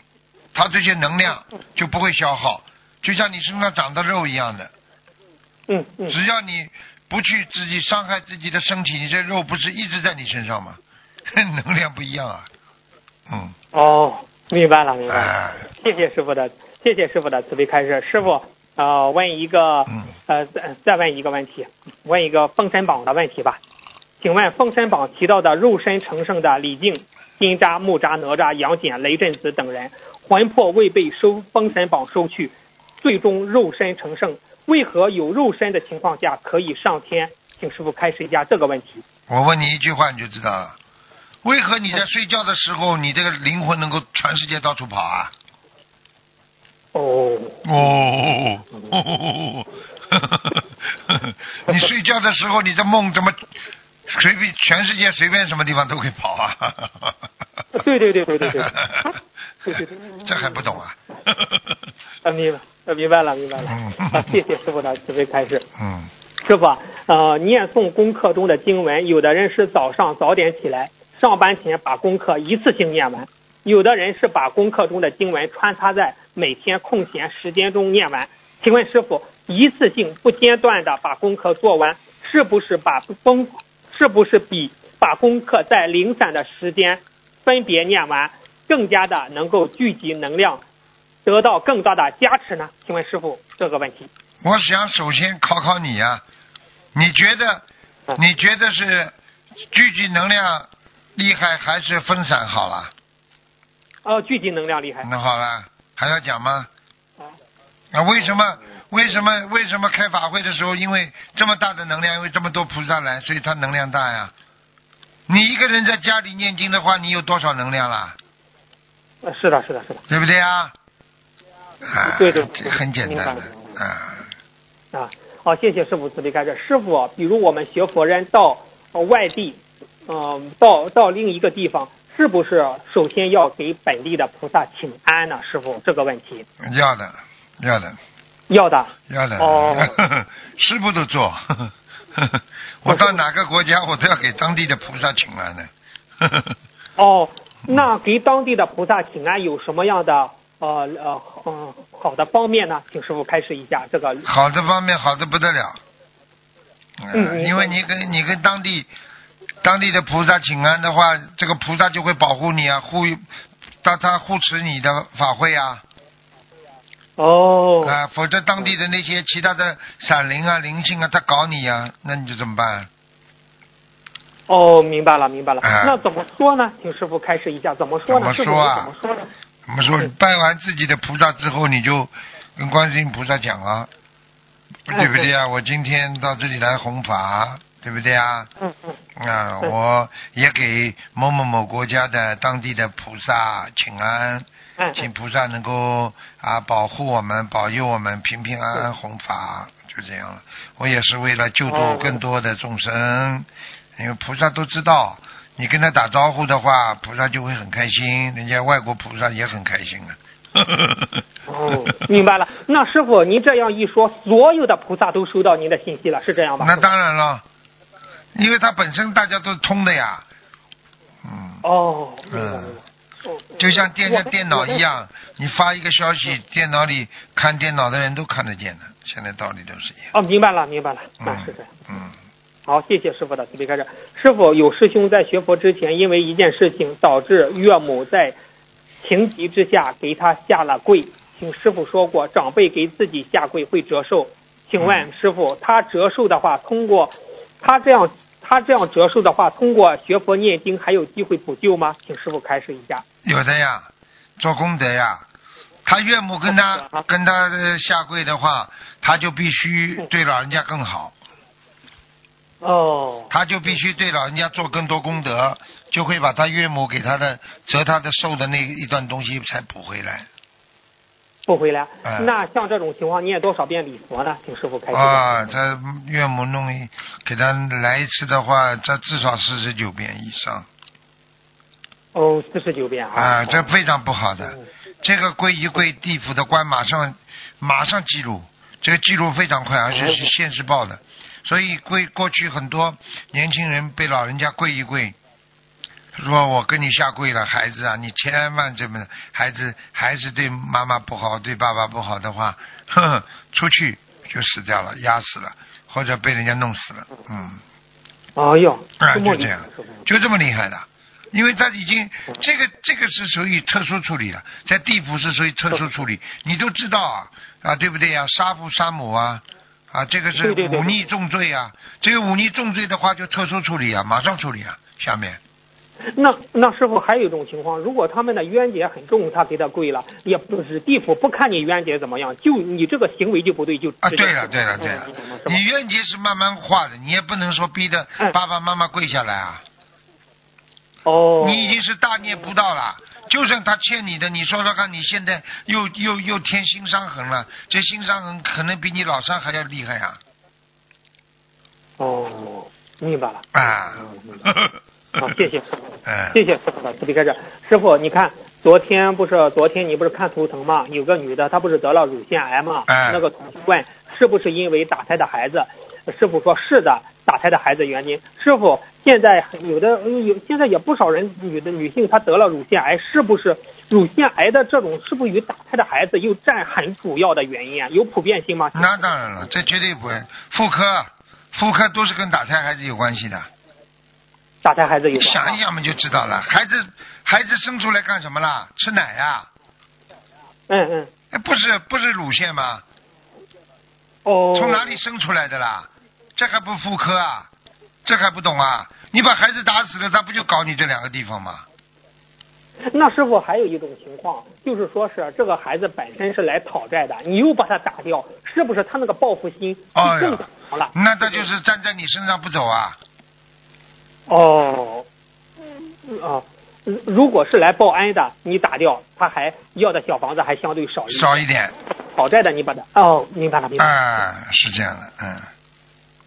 它这些能量就不会消耗，就像你身上长的肉一样的。嗯嗯，只要你不去自己伤害自己的身体，你这肉不是一直在你身上吗？<laughs> 能量不一样啊。嗯，哦，明白了明白了。哎，谢谢师傅的，谢谢师傅的慈悲开示。师傅，呃，问一个，嗯呃，再再问一个问题，问一个封神榜的问题吧。请问封神榜提到的肉身成圣的李靖、金吒、木吒、哪吒、杨戬、雷震子等人，魂魄未被收封神榜收去，最终肉身成圣，为何有肉身的情况下可以上天？请师傅开始一下这个问题。我问你一句话你就知道了。为何你在睡觉的时候，你这个灵魂能够全世界到处跑啊？哦哦哦哦，你睡觉的时候你的梦怎么随便全世界随便什么地方都可以跑啊？对对对对对对，对对对，这还不懂啊？啊明白，明白了明白了，谢谢师傅的慈悲开示。嗯，师傅，呃，念诵功课中的经文，有的人是早上早点起来，上班前把功课一次性念完，有的人是把功课中的经文穿插在每天空闲时间中念完。请问师傅，一次性不间断的把功课做完，是不是把功是不是比把功课在零散的时间分别念完，更加的能够聚集能量，得到更大的加持呢？请问师傅这个问题。我想首先考考你呀、你觉得你觉得是聚集能量厉害还是分散好了？呃，聚集能量厉害。那好了，还要讲吗？啊那，为什么？为什么？为什么开法会的时候，因为这么大的能量，因为这么多菩萨来，所以他能量大呀？你一个人在家里念经的话，你有多少能量啦？呃，是的，是的，是的。对不对啊？啊，对对这很简单的啊。啊，好，谢谢师傅慈悲开示。师傅，比如我们学佛人到呃外地，嗯、到到另一个地方，是不是首先要给本地的菩萨请安呢？师傅，这个问题要的，要的，要的。要的。哦 <laughs> 师傅都做。<laughs> 我到哪个国家，我都要给当地的菩萨请安呢。<laughs> 哦，那给当地的菩萨请安有什么样的呃呃嗯好的方面呢？请师傅开始一下这个。好的方面好的不得了。嗯嗯因为你跟你跟当地当地的菩萨请安的话，这个菩萨就会保护你啊，护他他护持你的法会啊，哦啊，否则当地的那些其他的闪灵啊、灵性啊，他搞你啊，那你就怎么办？哦，明白了，明白了。啊那怎么说呢？请师傅开示一下，怎么说呢？怎么说啊怎么说呢？怎么说嗯拜完自己的菩萨之后，你就跟观世音菩萨讲啊，哎对不对啊？我今天到这里来弘法，对不对啊？嗯嗯。啊，嗯我也给某某某国家的当地的菩萨请安，哎请菩萨能够啊保护我们、保佑我们平平安安弘法，就这样了。我也是为了救度哦更多的众生，因为菩萨都知道，你跟他打招呼的话，菩萨就会很开心，人家外国菩萨也很开心啊。哦，明白了。那师傅，您这样一说，所有的菩萨都收到您的信息了，是这样吧？那当然了，因为它本身大家都通的呀。嗯。哦，嗯就像电我的像电脑一。样，你发一个消息，电脑里看电脑的人都看得见的，现在道理都是一样。哦，明白了，明白了，那嗯是这样。嗯，好，谢谢师傅的慈悲开示。师傅，有师兄在学佛之前，因为一件事情导致岳母在情急之下给他下了跪，请师傅说过，长辈给自己下跪会折寿。请问师傅，他折寿的话，通过他这样他这样折寿的话，通过学佛念经还有机会补救吗？请师傅开示一下。有的呀，做功德呀。他岳母跟他跟他下跪的话，他就必须对老人家更好。哦。他就必须对老人家做更多功德，就会把他岳母给他的折他的寿的那一段东西才补回来。补回来。嗯那像这种情况，念多少遍礼佛呢？请师傅开示。啊，他岳母弄一给他来一次的话，这至少四十九遍以上哦，四十九遍啊。啊，这非常不好的。嗯这个跪一跪，地府的官马上马上记录，这个记录非常快，而且是现世报的。所以跪过去很多年轻人被老人家跪一跪，说我跟你下跪了，孩子啊，你千万这么孩子孩子对妈妈不好，对爸爸不好的话，呵呵，出去就死掉了，压死了，或者被人家弄死了，嗯，哎呦，啊，就这样，就这么厉害的。因为他已经这个这个是属于特殊处理了，在地府是属于特殊处理，你都知道啊啊，对不对呀、杀父杀母啊啊，这个是忤逆重罪啊，这个忤逆重罪的话就特殊处理啊，马上处理啊，下面那那师傅还有一种情况，如果他们的冤结很重，他给他跪了，也不是地府不看你冤结怎么样，就你这个行为就不对，就啊，对了对了对了嗯，你冤结是慢慢化的，你也不能说逼着嗯爸爸妈妈跪下来啊。哦，你已经是大逆不道了。就算他欠你的，你说说看，你现在又又又添新伤痕了，这新伤痕可能比你老伤还要厉害啊！哦，明白了。啊 <laughs> 嗯，好，谢谢师傅。嗯，<laughs> 谢谢师傅的慈悲开示。师傅，你看昨天不是昨天你不是看图腾吗？有个女的她不是得了乳腺癌吗？哎那个同学问是不是因为打胎的孩子？师傅说是的，打胎的孩子原因。师傅，现在有的有现在也不少人女的女性她得了乳腺癌，是不是乳腺癌的这种是不是与打胎的孩子又占很主要的原因啊？有普遍性吗？那当然了，这绝对不会。妇科，妇科都是跟打胎孩子有关系的。打胎孩子有关想一想嘛就知道了。孩子，孩子生出来干什么啦？吃奶呀、嗯嗯哎，不是不是乳腺吗？哦，从哪里生出来的啦？这还不妇科啊？这还不懂啊？你把孩子打死了，他不就搞你这两个地方吗？那师傅还有一种情况，就是说是这个孩子本身是来讨债的，你又把他打掉，是不是他那个报复心更强了？那他就是站在你身上不走啊！哦，嗯啊，如如果是来报恩的，你打掉，他还要的小房子还相对少一点。少一点，讨债的你把他哦，明白了，明白了，啊，是这样的，嗯，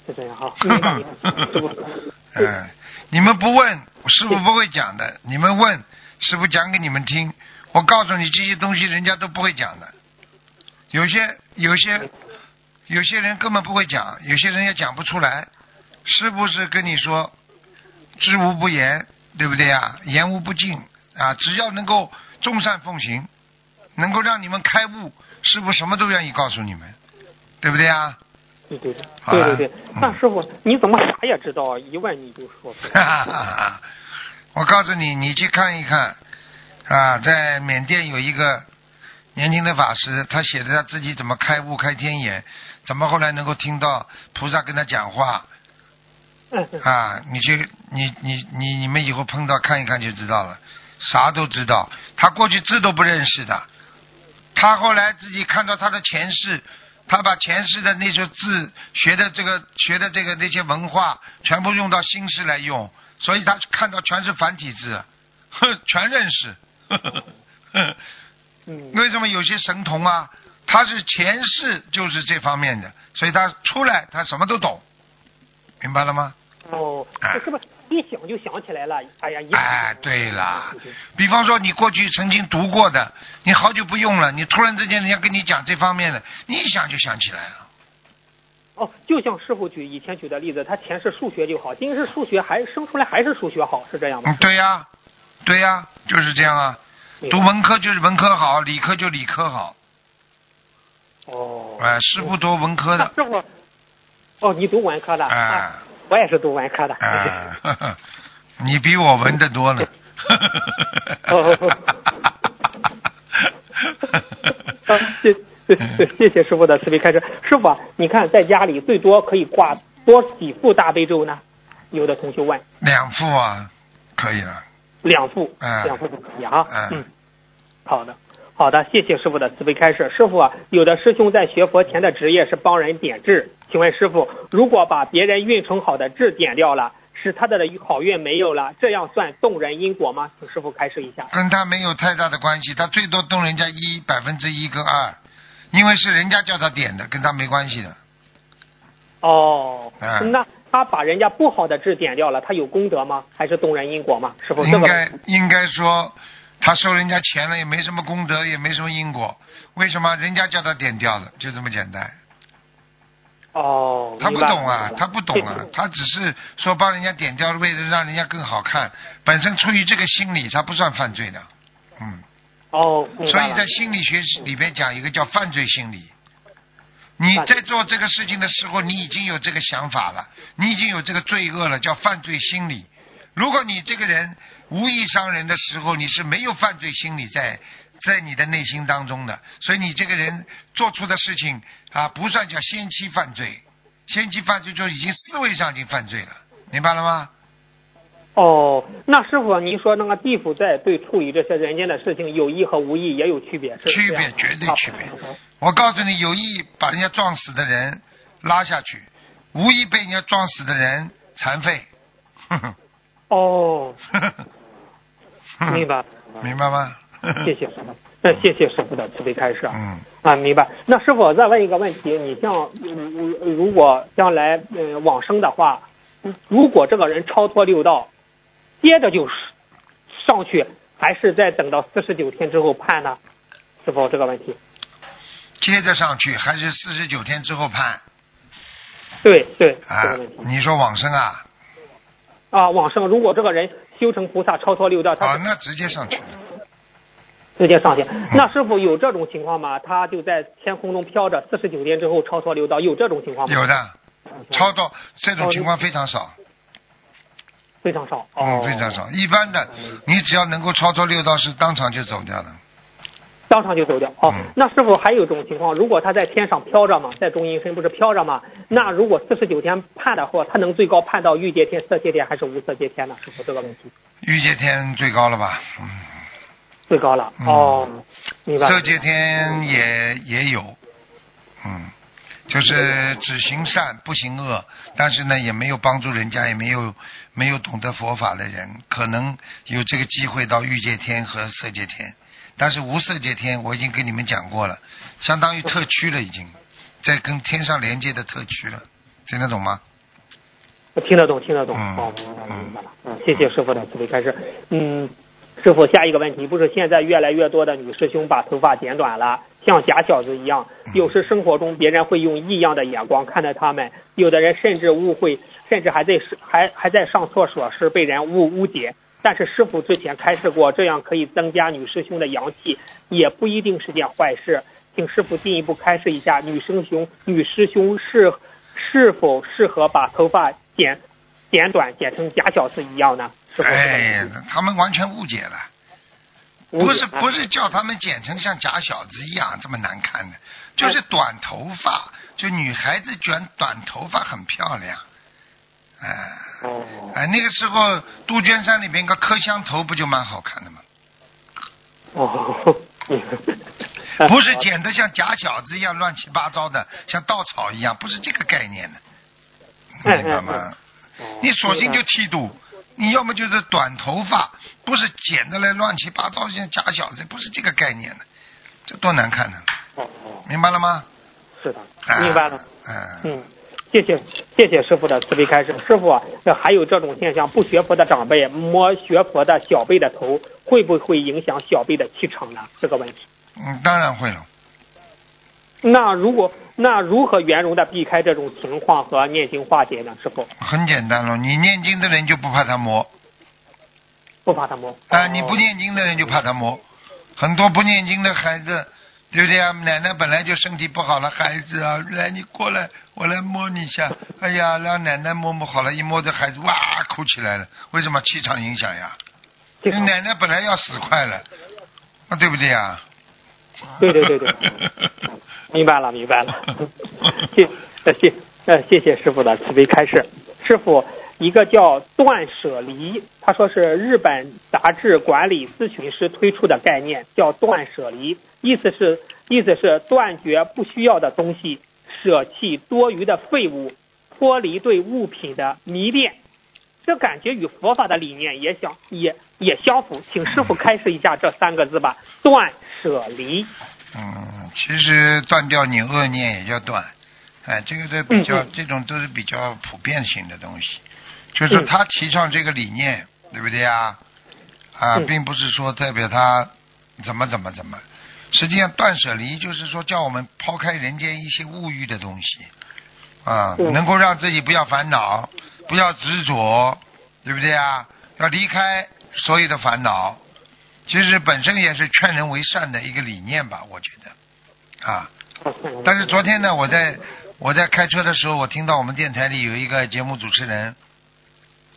是这样哈，<laughs> 嗯，你们不问，师傅不会讲的。你们问，师傅讲给你们听。我告诉你，这些东西人家都不会讲的。有些有些有些人根本不会讲，有些人也讲不出来。师傅是跟你说，知无不言，对不对呀？言无不尽啊！只要能够众善奉行，能够让你们开悟，师傅什么都愿意告诉你们，对不对啊？对对对对对对，嗯那师傅你怎么啥也知道啊？一问你就说出来。哈哈哈！我告诉你，你去看一看啊，在缅甸有一个年轻的法师，他写的他自己怎么开悟、开天眼，怎么后来能够听到菩萨跟他讲话 <laughs> 啊？<laughs> 你去，你你你你们以后碰到看一看就知道了，啥都知道。他过去字都不认识的，他后来自己看到他的前世。他把前世的那些字学的这个学的这个那些文化全部用到新世来用，所以他看到全是繁体字，哼，全认识。呵呵呵嗯，<laughs> 为什么有些神童啊，他是前世就是这方面的，所以他出来他什么都懂，明白了吗？哦，这是不是一想就想起来了？哎呀，一哎，对了，比方说你过去曾经读过的，你好久不用了，你突然之间人家跟你讲这方面的，你一想就想起来了。哦，就像师傅举以前举的例子，他前世数学就好，今世数学还生出来还是数学好，是这样吗嗯，？对呀、对呀、就是这样啊。读文科就是文科好，理科就理科好。哦，哎、师傅读文科的，师傅，哦，你读文科的，哎、啊我也是读文科的。啊，呵 <laughs> 呵你比我文的多了。<laughs> 谢谢师傅的慈悲开示。师傅啊，你看在家里最多可以挂多几副大悲咒呢？有的同学问，两副啊，可以了。两副，嗯两副就可以啊。嗯嗯，好的，好的，谢谢师傅的慈悲开示。师傅啊，有的师兄在学佛前的职业是帮人点痣，请问师傅，如果把别人运程好的痣点掉了，使他的好运没有了，这样算动人因果吗？请师傅开示一下。跟他没有太大的关系，他最多动人家一百分之一跟二，因为是人家叫他点的，跟他没关系的。哦，嗯那他把人家不好的痣点掉了，他有功德吗？还是动人因果吗？师傅，这个应该应该说，他收人家钱了，也没什么功德，也没什么因果，为什么人家叫他点掉了？就这么简单。哦，他不懂啊，他不懂啊，他只是说帮人家点掉，为了让人家更好看，本身出于这个心理，他不算犯罪的。嗯，哦，所以在心理学里边讲一个叫犯罪心理。你在做这个事情的时候，你已经有这个想法了，你已经有这个罪恶了，叫犯罪心理。如果你这个人无意伤人的时候，你是没有犯罪心理在在你的内心当中的，所以你这个人做出的事情啊，不算叫先期犯罪，先期犯罪就已经思维上已经犯罪了，明白了吗？哦，那师傅，您说那个地府在对处理这些人间的事情，有意和无意也有区别，是区别绝对区别。我告诉你，有意把人家撞死的人拉下去，无意被人家撞死的人残废。哼哼哦，<laughs> 明白，明白吗？谢谢师傅，那谢谢师傅的慈悲开示。嗯，啊，明白。那师傅我再问一个问题，你像嗯如果将来嗯往生的话，如果这个人超脱六道，接着就是上去，还是再等到四十九天之后判呢？师傅这个问题。接着上去还是四十九天之后判对对，这啊个？你说往生啊？啊，往生，如果这个人修成菩萨超脱六道，他啊，那直接上去了。直接上去。那师傅有这种情况吗？他就在天空中飘着，四十九天之后超脱六道，有这种情况吗？有的，超脱这种情况非常少，非常少。嗯，哦，非常少。一般的，你只要能够超脱六道，是当场就走掉的。当场就走掉。哦，嗯那是否还有一种情况，如果他在天上飘着嘛，在中阴身不是飘着嘛？那如果四十九天判的话，他能最高判到欲界天、色界天还是无色界天呢？师傅这个问题欲界天最高了吧？嗯，最高了。嗯哦，明白。色界天也也有，嗯，就是只行善不行恶，但是呢也没有帮助人家，也没有没有懂得佛法的人，可能有这个机会到欲界天和色界天，但是无色界天我已经跟你们讲过了，相当于特区了，已经在跟天上连接的特区了，听得懂吗？我听得懂，听得懂。嗯哦，明白了，明白了。嗯，谢谢师傅的慈悲开示。嗯，师傅，下一个问题，不是现在越来越多的女师兄把头发剪短了，像假小子一样，有时生活中别人会用异样的眼光看待他们，有的人甚至误会，甚至还在还还在上厕所时被人误误解。但是师傅之前开示过，这样可以增加女师兄的阳气，也不一定是件坏事。请师傅进一步开示一下，女生兄女师兄是是否适合把头发剪剪短，剪成假小子一样呢？哎，他们完全误解了。不是不是叫他们剪成像假小子一样这么难看的，就是短头发，就女孩子卷短头发很漂亮，哎、哦，哎，那个时候杜鹃山里边个磕香头不就蛮好看的吗？哦，不是剪得像假小子一样乱七八糟的，像稻草一样，不是这个概念的，哎明白吗？你索性就剃度，你要么就是短头发，不是剪的来乱七八糟像假小子，不是这个概念的，这多难看呢，哦，明白了吗？是的，哎明白了。嗯，嗯，谢谢谢谢师傅的慈悲开示。师傅啊，这还有这种现象，不学佛的长辈摸学佛的小辈的头，会不会影响小辈的气场呢？这个问题。嗯，当然会了。那如果那如何圆融的避开这种情况和念经化解呢？师傅很简单了，你念经的人就不怕他摸，不怕他摸啊、你不念经的人就怕他摸。很多不念经的孩子，对不对啊？奶奶本来就身体不好了，孩子啊，来你过来，我来摸你一下。哎呀，让奶奶摸摸好了，一摸这孩子哇哭起来了，为什么气场影响呀？这个奶奶本来要死快了，啊，对不对呀？对对对对，<laughs> 明白了明白了，谢呃谢呃谢谢师傅的慈悲开示。师傅，一个叫断舍离，他说是日本杂志管理咨询师推出的概念，叫断舍离，意思是意思是断绝不需要的东西，舍弃多余的废物，脱离对物品的迷恋。这感觉与佛法的理念也相也也相符，请师傅开示一下这三个字吧。断舍离。嗯，其实断掉你恶念也叫断，哎，这个都比较，嗯嗯这种都是比较普遍性的东西，就是嗯他提倡这个理念，对不对呀？啊，嗯并不是说代表他怎么怎么怎么，实际上断舍离就是说叫我们抛开人间一些物欲的东西，啊，嗯能够让自己不要烦恼，不要执着，对不对啊？要离开所有的烦恼，其实本身也是劝人为善的一个理念吧，我觉得，啊。但是昨天呢，我在我在开车的时候，我听到我们电台里有一个节目主持人，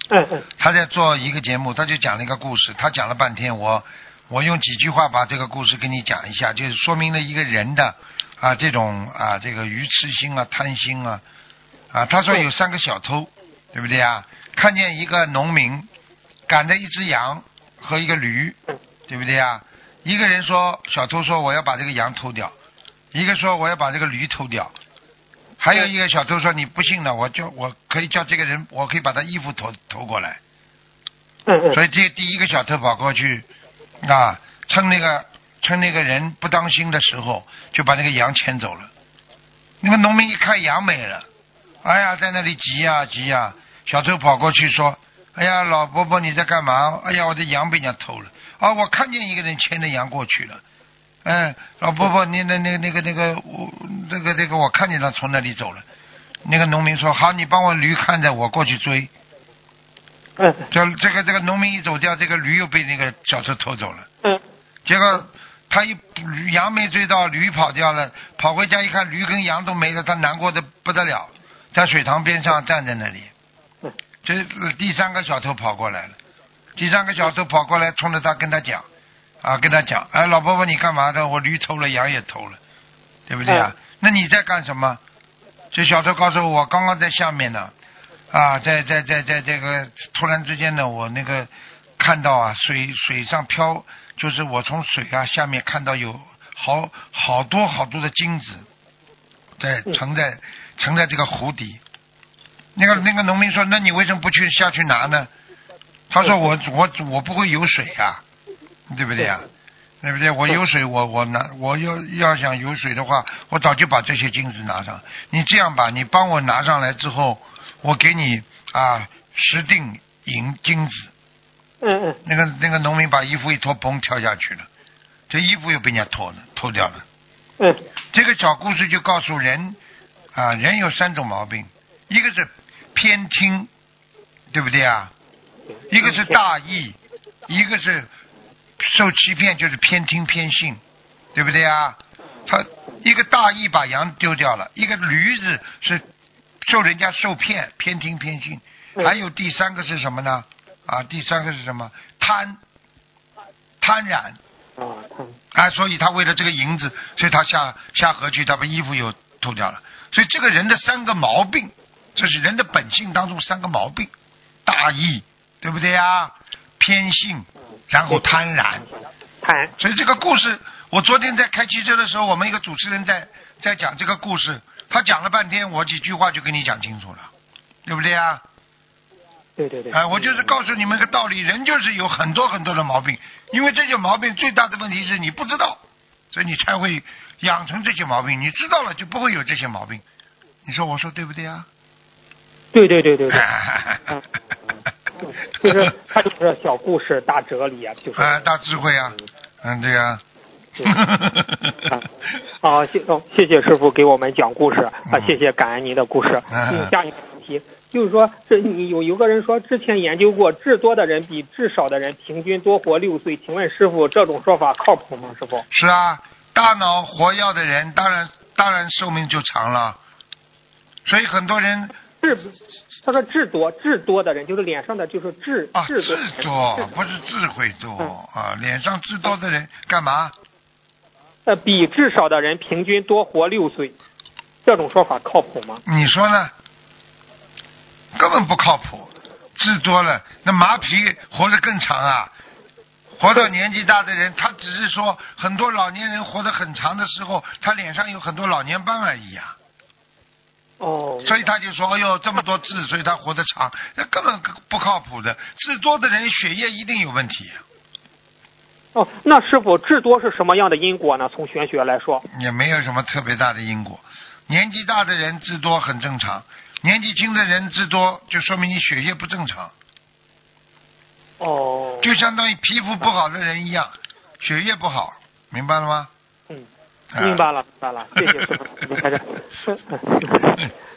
嗯嗯他在做一个节目，他就讲了一个故事，他讲了半天，我我用几句话把这个故事跟你讲一下，就是说明了一个人的啊这种啊这个愚痴心啊贪心啊啊，他说有三个小偷，对不对啊？看见一个农民赶着一只羊和一个驴，对不对啊？一个人说小偷说我要把这个羊偷掉，一个说我要把这个驴偷掉，还有一个小偷说你不信了，我叫我可以叫这个人，我可以把他衣服偷偷过来。所以这第一个小偷跑过去啊，趁那个趁那个人不当心的时候，就把那个羊牵走了。那个农民一看羊没了，哎呀，在那里急呀、急呀、小偷跑过去说：“哎呀，老伯伯你在干嘛？哎呀，我的羊被人家偷了。啊，我看见一个人牵着羊过去了。哎，老伯伯，你那那那个那个我那个那个我看见他从那里走了。那个农民说：好，你帮我驴看着，我过去追。嗯这这个这个农民一走掉，这个驴又被那个小偷偷走了。嗯结果他一羊没追到，驴跑掉了，跑回家一看，驴跟羊都没了，他难过的不得了，在水塘边上站在那里。嗯这第三个小偷跑过来了，第三个小偷跑过来，冲着他跟他讲，啊，跟他讲，哎，老婆婆你干嘛的？我驴偷了，羊也偷了，对不对啊？那你在干什么？这小偷告诉我，我刚刚在下面呢，啊，在在在在这个突然之间呢，我那个看到啊，水水上漂，就是我从水啊下面看到有好好多好多的金子，在沉在沉在这个湖底。那个那个农民说：“那你为什么不去下去拿呢？”他说我：“我我不会游水啊、对不对呀、对不对？我游水，我我拿我要要想游水的话，我早就把这些金子拿上。你这样吧，你帮我拿上来之后，我给你啊十锭银金子。嗯嗯那个那个农民把衣服一脱，嘣跳下去了，这衣服又被人家脱了，脱掉了。嗯这个小故事就告诉人啊，人有三种毛病，一个是偏听，对不对啊？一个是大意，一个是受欺骗，就是偏听偏信，对不对啊？他一个大意把羊丢掉了，一个驴子是受人家受骗，偏听偏信，嗯还有第三个是什么呢？啊，第三个是什么？贪，贪婪。啊他啊，所以他为了这个银子，所以他下下河去，他把衣服又脱掉了。所以这个人的三个毛病，这是人的本性当中三个毛病：大意，对不对呀？偏信，然后贪婪。贪所以这个故事，我昨天在开汽车的时候，我们一个主持人在在讲这个故事，他讲了半天，我几句话就跟你讲清楚了，对不对啊？对对对哎、我就是告诉你们一个道理，人就是有很多很多的毛病，因为这些毛病最大的问题是你不知道，所以你才会养成这些毛病。你知道了就不会有这些毛病。你说我说对不对啊？对对对对对，<laughs> 嗯就是他就是小故事大哲理啊，就是啊，大智慧啊，嗯，对呀、对 <laughs> 啊，谢哦，谢谢师傅给我们讲故事啊，嗯谢谢感恩您的故事。嗯嗯，下一个问题就是说，这你有有个人说之前研究过，智多的人比智少的人平均多活六岁，请问师傅这种说法靠谱吗？师傅？是啊，大脑活跃的人，当然当然寿命就长了。所以很多人智，他说智多智多的人，就是脸上的就是智啊，智多不是智慧多啊，脸上智多的人干嘛？呃，比至少的人平均多活六岁，这种说法靠谱吗？你说呢？根本不靠谱，智多了，那麻皮活得更长啊！活到年纪大的人，他只是说很多老年人活得很长的时候，他脸上有很多老年斑而已啊。哦，所以他就说：“哎呦，这么多痣，所以他活得长，那根本不靠谱的。痣多的人血液一定有问题。哦，那师傅至多是什么样的因果呢？从玄学来说，也没有什么特别大的因果。年纪大的人至多很正常，年纪轻的人至多就说明你血液不正常，哦，就相当于皮肤不好的人一样，血液不好，明白了吗？嗯，啊明白了，明白了，谢谢师傅。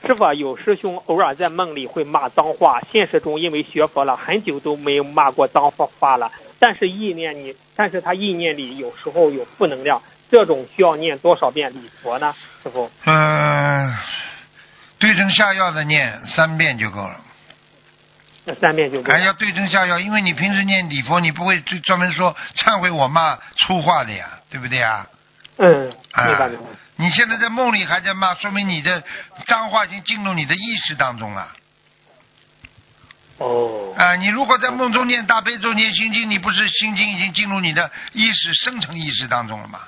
<laughs> 师傅啊，有师兄偶尔在梦里会骂脏话，现实中因为学佛了很久都没有骂过脏话了，但是意念你，但是他意念里有时候有负能量，这种需要念多少遍礼佛呢？师傅？嗯、对症下药的念三遍就够了。那三遍就够了。还要对症下药，因为你平时念礼佛，你不会专专门说忏悔我骂粗话的呀，对不对呀？嗯，啊明白明白。你现在在梦里还在骂，说明你的脏话已经进入你的意识当中了。哦，啊，你如果在梦中念大悲咒、念心经，你不是心经已经进入你的意识深层意识当中了吗？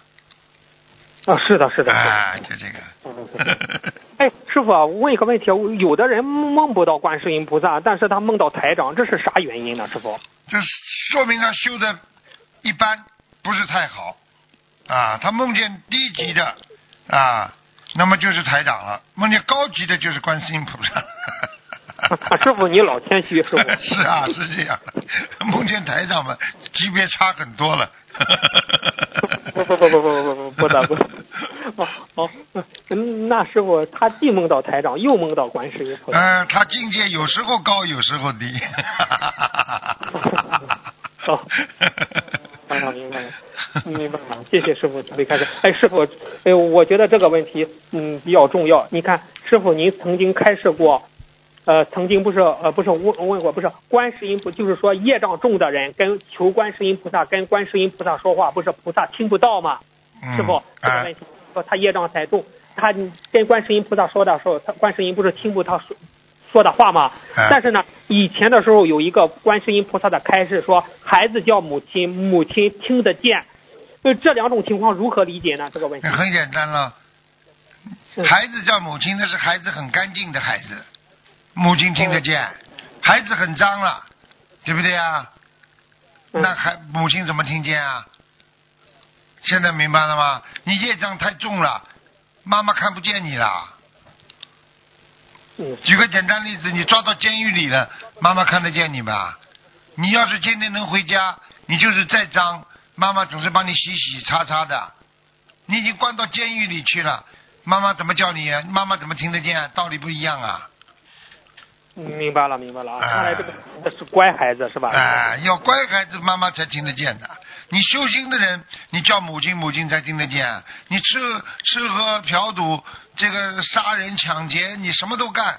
啊，是的，是的。是的啊，就这个。嗯 <laughs> 哎，师傅啊，我问一个问题啊，有的人梦不到观世音菩萨，但是他梦到台长，这是啥原因呢？师傅？这说明他修的一般，不是太好啊。他梦见低级的啊，那么就是台长了；梦见高级的，就是观世音菩萨。<laughs> 师傅，你老谦虚，师傅。<laughs> 是啊，是这样。梦见台长嘛，级别差很多了。不不不不不不不不的不。哦 <laughs> 哦，嗯那师傅他既梦到台长，又梦到观世音菩萨。呃，他境界有时候高，有时候低。哦明白了明白了，明白了，谢谢师傅慈悲开示。哎，师傅，哎，我觉得这个问题嗯比较重要。你看，师傅您曾经开示过，呃，曾经不是呃不是问问过，不是观世音菩，就是说业障重的人跟求观世音菩萨跟观世音菩萨说话，不是菩萨听不到吗？嗯师傅，这个啊问题说他业障太重，他跟观世音菩萨说的时候，他观世音不是听不到说说的话吗？啊但是呢，以前的时候有一个观世音菩萨的开示说，孩子叫母亲，母亲听得见。呃，这两种情况如何理解呢？这个问题。很简单了。嗯孩子叫母亲，那是孩子很干净的孩子，母亲听得见。孩子很脏了，对不对啊？嗯那还母亲怎么听见啊？现在明白了吗？你业障太重了，妈妈看不见你了。嗯举个简单例子，你抓到监狱里了，妈妈看得见你吧？你要是天天能回家，你就是再脏，妈妈总是帮你洗洗擦擦的。你已经关到监狱里去了，妈妈怎么叫你啊？妈妈怎么听得见啊？道理不一样啊！明白了，明白了啊！哎看来这个这是乖孩子是吧？哎，要乖孩子，妈妈才听得见的。你修心的人，你叫母亲，母亲才听得见。你吃吃喝嫖赌，这个杀人抢劫，你什么都干，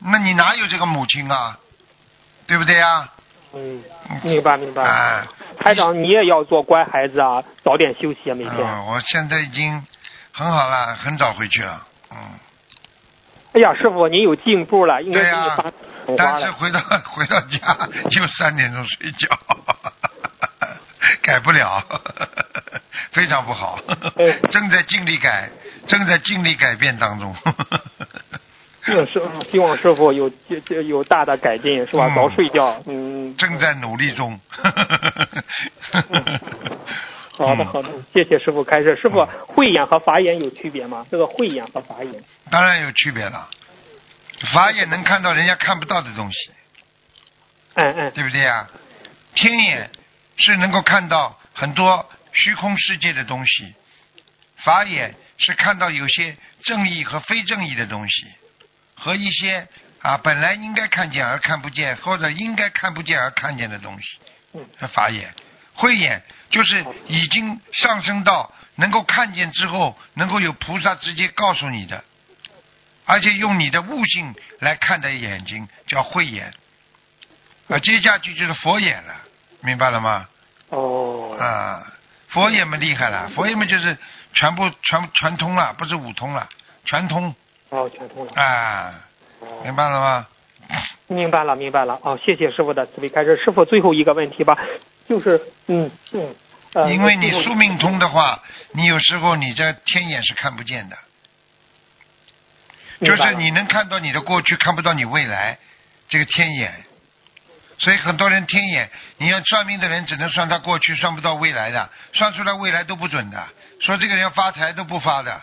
那你哪有这个母亲啊？对不对呀？嗯，明白明白。哎，台长，你也要做乖孩子啊，早点休息啊，每天。嗯，我现在已经很好了，很早回去了。嗯，哎呀，师傅，您有进步了，应该对呀、给你发红花了。但是回到 <laughs> 回到家就三点钟睡觉，改不了，非常不好哎，正在尽力改，正在尽力改变当中。希望师傅有有有大的改进，是吧？嗯早睡觉，嗯。正在努力中。<laughs> 好的，嗯好的，谢谢师傅开示。师傅，慧眼和法眼有区别吗？这个慧眼和法眼。当然有区别了，法眼能看到人家看不到的东西，嗯嗯对不对呀？天眼是能够看到很多虚空世界的东西，法眼是看到有些正义和非正义的东西，和一些啊本来应该看见而看不见，或者应该看不见而看见的东西。嗯法眼，慧眼就是已经上升到能够看见之后，能够有菩萨直接告诉你的，而且用你的悟性来看的眼睛叫慧眼，啊，接下去就是佛眼了，明白了吗？哦，啊，佛眼们厉害了，佛眼们就是全部全全通了，不是五通了，全通哦，全通了。啊，哦明白了吗？明白了，明白了。哦，谢谢师傅的慈悲开示。师傅，最后一个问题吧，就是嗯嗯，呃，因为你宿命通的话，你有时候你这天眼是看不见的，就是你能看到你的过去，看不到你未来，这个天眼。所以很多人天眼，你要算命的人只能算他过去，算不到未来的，算出来未来都不准的。说这个人要发财都不发的，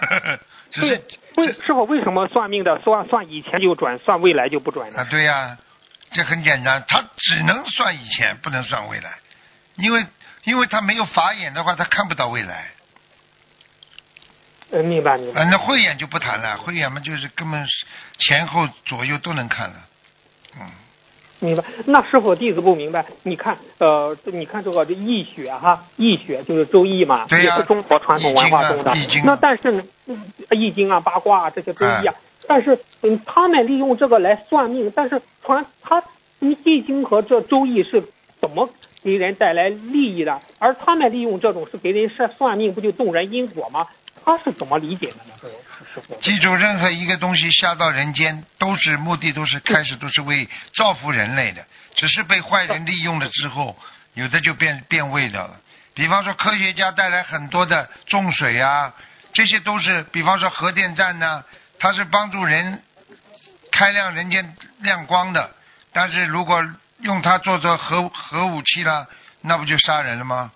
<laughs> 只是为师傅为什么算命的算算以前就准，算未来就不准呢？啊，对呀、这很简单，他只能算以前，不能算未来，因为因为他没有法眼的话，他看不到未来。嗯，明白明白。啊，那慧眼就不谈了，慧眼嘛就是根本是前后左右都能看了。嗯，明白。那是否弟子不明白，你看，呃，你看这个这易学哈，易学就是周易嘛，对是中国传统文化中的。易经那但是呢，嗯易经啊、八卦啊这些周易啊，哎但是嗯，他们利用这个来算命，但是传他嗯易经和这周易是怎么给人带来利益的？而他们利用这种是给人算算命，不就动人因果吗？他是怎么理解的呢？这种师傅。记住，任何一个东西下到人间，都是目的都是开始都是为造福人类的，只是被坏人利用了之后，有的就变变味掉了。比方说，科学家带来很多的重水啊，这些都是，比方说核电站呢，它是帮助人开亮人间亮光的，但是如果用它做做核核武器了，那不就杀人了吗？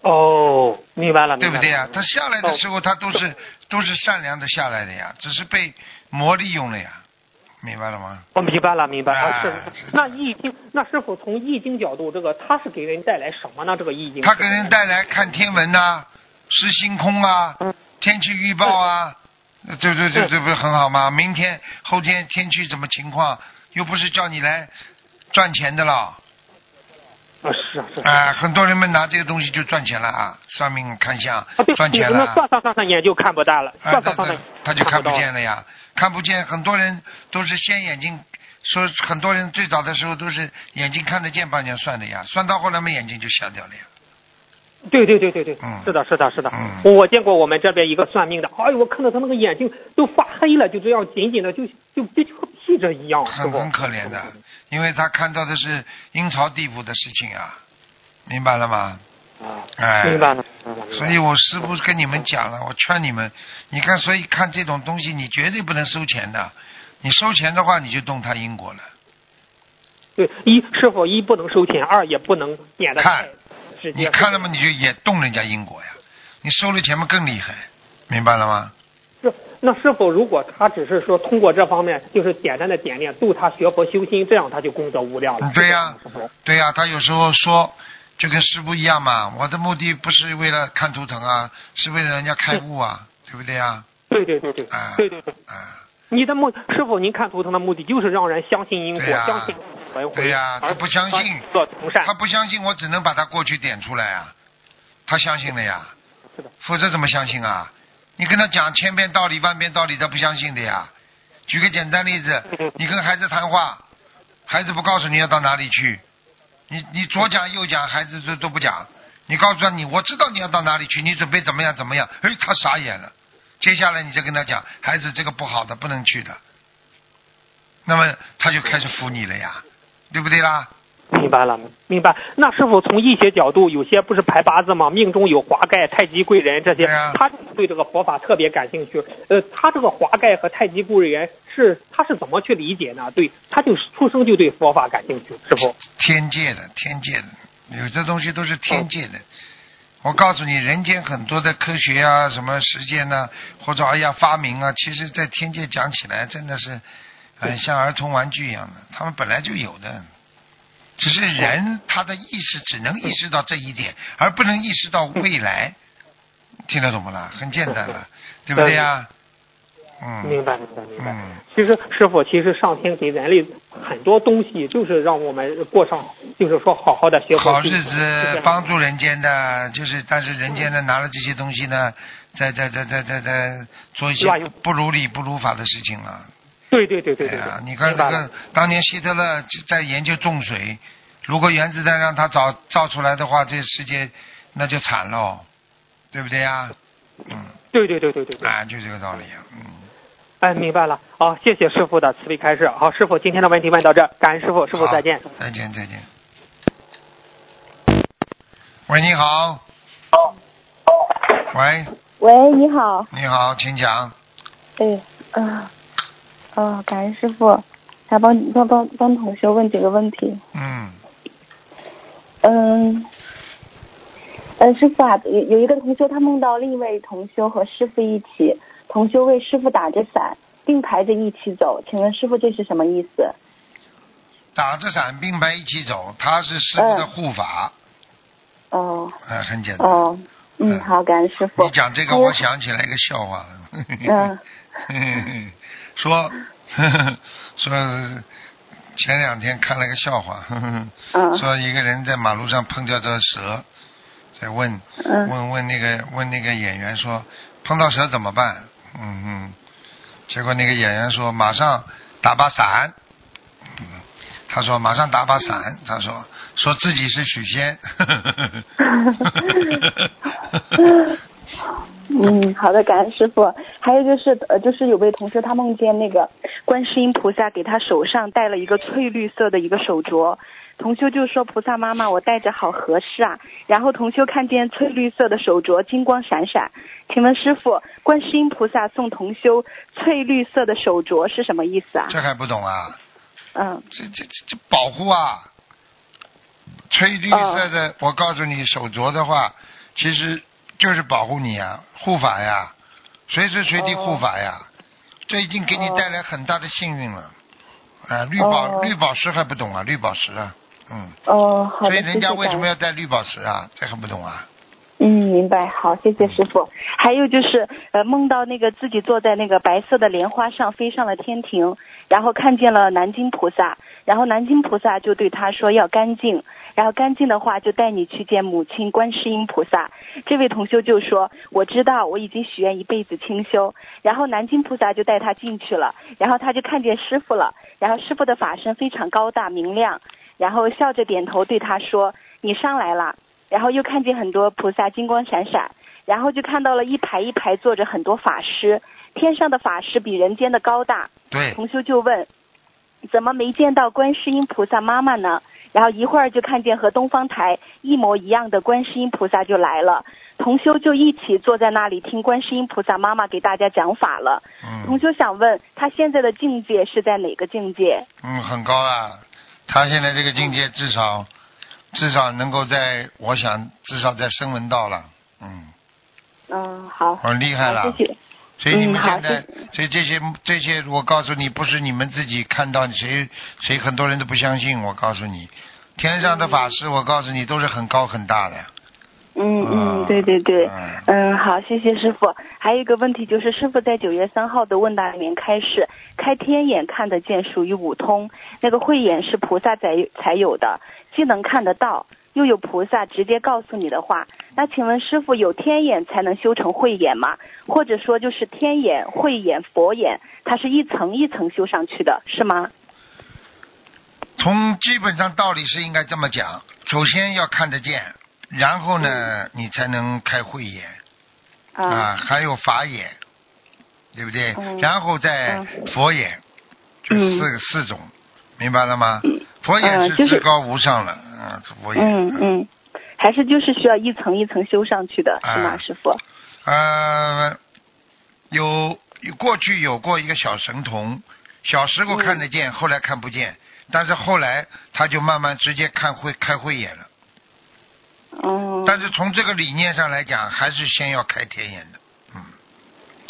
哦，明白了，对不对呀、他下来的时候，他都是都是善良的下来的呀，只是被魔利用了呀，明白了吗？我明白了，明白了。哎是是那易经，那师傅从易经角度，这个他是给人带来什么呢？这个易经，他给人带来看天文呐、识星空啊，嗯天气预报啊，这这这这不是很好吗？明天后天天气怎么情况，又不是叫你来赚钱的了。啊是啊是啊。啊，很多人们拿这个东西就赚钱了啊，算命看相啊，赚钱了算算算算眼就看不大了，啊，他算上算算他就看不见了呀，看不见。很多人都是先眼睛，说很多人最早的时候都是眼睛看得见帮人家算的呀，算到后来嘛眼睛就瞎掉了呀。对对对对对，嗯是的，是的，是的。嗯我见过我们这边一个算命的，哎呦，我看到他那个眼睛都发黑了，就这样紧紧的，就就就就和闭着一样，很很可怜的，因为他看到的是阴曹地府的事情啊，明白了吗？啊，哎，明白了。所以我师傅跟你们讲了，我劝你们，你看，所以看这种东西，你绝对不能收钱的，你收钱的话，你就动他因果了。对，一师傅一不能收钱，二也不能点的看太直接。你看了吗？你就也动人家因果呀，你收了钱嘛更厉害，明白了吗？是，那是否如果他只是说通过这方面，就是简单的点念，度他学佛修心，这样他就功德无量了。嗯对呀。对呀、他有时候说，就跟师傅一样嘛，我的目的不是为了看图腾啊，是为了人家开悟啊，对不对呀？对对对对，啊对对对。啊，你的目师傅，您看图腾的目的就是让人相信因果，相信轮回。对呀而他不相信做从善他。不相信，我只能把他过去点出来啊，他相信了呀，是的，否则怎么相信啊？你跟他讲千遍道理万遍道理，他不相信的呀。举个简单例子，你跟孩子谈话，孩子不告诉你要到哪里去，你你左讲右讲，孩子都都不讲。你告诉他你我知道你要到哪里去，你准备怎么样怎么样？哎，他傻眼了。接下来你再跟他讲，孩子这个不好的，不能去的。那么他就开始服你了呀，对不对啦？明白了，明白。那师傅从易学角度，有些不是排八字吗？命中有华盖、太极贵人这些，他对这个佛法特别感兴趣。呃，他这个华盖和太极贵人是他是怎么去理解呢？对，他就出生就对佛法感兴趣，师傅。天界的，天界的，有这东西都是天界的。我告诉你，人间很多的科学啊，什么实践呐、或者哎呀发明啊，其实在天界讲起来真的是，很像儿童玩具一样的，他们本来就有的。只是人他的意识只能意识到这一点，而不能意识到未来。听得懂不啦？很简单了，对不对呀？嗯。明白，明白，明白。嗯。其实师傅，其实上天给人类很多东西，就是让我们过上就是说好好的学好日子帮助人间的，就是但是人间的拿了这些东西呢，在在在在在在做一些不如理不如法的事情了。对对对对对哎呀，你看这个当年希特勒在研究重水，如果原子弹让他造造出来的话，这世界那就惨喽，对不对呀？嗯，对对对对对对，啊，就这个道理啊，嗯，哎，明白了。好，谢谢师傅的慈悲开示。好，师傅今天的问题问到这，感恩师傅，师傅再见。再见再见。喂，你好。喂，喂，你好，你好，请讲。哎，啊、哦，感恩师傅，还帮帮帮帮同学问几个问题。嗯，嗯，呃，师傅啊，有有一个同修，他梦到另一位同修和师傅一起，同修为师傅打着伞，并排着一起走，请问师傅这是什么意思？打着伞并排一起走，他是师傅的护法，哦哎、很简单。哦，嗯，嗯好，感恩师傅。你讲这个，我想起来一个笑话了。嗯 <laughs> 说呵呵 <laughs> 说前两天看了个笑话，嗯 <laughs> 说一个人在马路上碰到这蛇，在问嗯问问那个问那个演员说碰到蛇怎么办？嗯嗯，结果那个演员说马上打把伞。嗯，他说马上打把伞。他说说自己是许仙。<laughs> 嗯，好的，感恩师傅。还有就是，呃，就是有位同学他梦见那个观世音菩萨给他手上戴了一个翠绿色的一个手镯，同修就说：“菩萨妈妈，我戴着好合适啊。”然后同修看见翠绿色的手镯金光闪闪，请问师傅，观世音菩萨送同修翠绿色的手镯是什么意思啊？这还不懂啊？嗯这这这这保护啊！翠绿色的，我告诉你，手镯的话，其实就是保护你呀，护法呀，随时随地护法呀。这已经给你带来很大的幸运了。啊，绿宝、哦绿宝石还不懂啊？绿宝石啊，嗯。哦，好，所以人家为什么要戴绿宝石啊？这还不懂啊？嗯，明白。好，谢谢师傅。还有就是，呃，梦到那个自己坐在那个白色的莲花上飞上了天庭，然后看见了南京菩萨，然后南京菩萨就对他说要干净，然后干净的话就带你去见母亲观世音菩萨。这位同修就说我知道，我已经许愿一辈子清修。然后南京菩萨就带他进去了，然后他就看见师傅了，然后师傅的法身非常高大明亮，然后笑着点头对他说你上来了。然后又看见很多菩萨金光闪闪，然后就看到了一排一排坐着很多法师，天上的法师比人间的高大。对，同修就问，怎么没见到观世音菩萨妈妈呢？然后一会儿就看见和东方台一模一样的观世音菩萨就来了，同修就一起坐在那里听观世音菩萨妈妈给大家讲法了。嗯同嗯修想问他现在的境界是在哪个境界？嗯，很高啊。他现在这个境界至少至少能够在，我想至少在声闻道了，嗯，嗯，好，很厉害了。谢谢。所以你们现在，谢所以这些这些，我告诉你，不是你们自己看到，谁谁很多人都不相信。我告诉你，天上的法师，我告诉你都是很高很大的。嗯啊嗯，对对对，嗯嗯，好，谢谢师傅。还有一个问题就是，师傅在九月三号的问答里面开示，开天眼看得见属于五通，那个慧眼是菩萨才才有的，既能看得到，又有菩萨直接告诉你的话。那请问师傅，有天眼才能修成慧眼吗？或者说就是天眼、慧眼、佛眼，它是一层一层修上去的，是吗？从基本上道理是应该这么讲，首先要看得见，然后呢，你才能开慧眼啊，啊，还有法眼，对不对？嗯然后再佛眼，就嗯四个四种，明白了吗？嗯佛眼是至高无上了，嗯，佛眼。嗯嗯，还是就是需要一层一层修上去的，是吗，啊师傅？呃，有过去有过一个小神童，小时候看得见，后来看不见，但是后来他就慢慢直接看会开慧眼了。嗯。但是从这个理念上来讲，还是先要开天眼的。嗯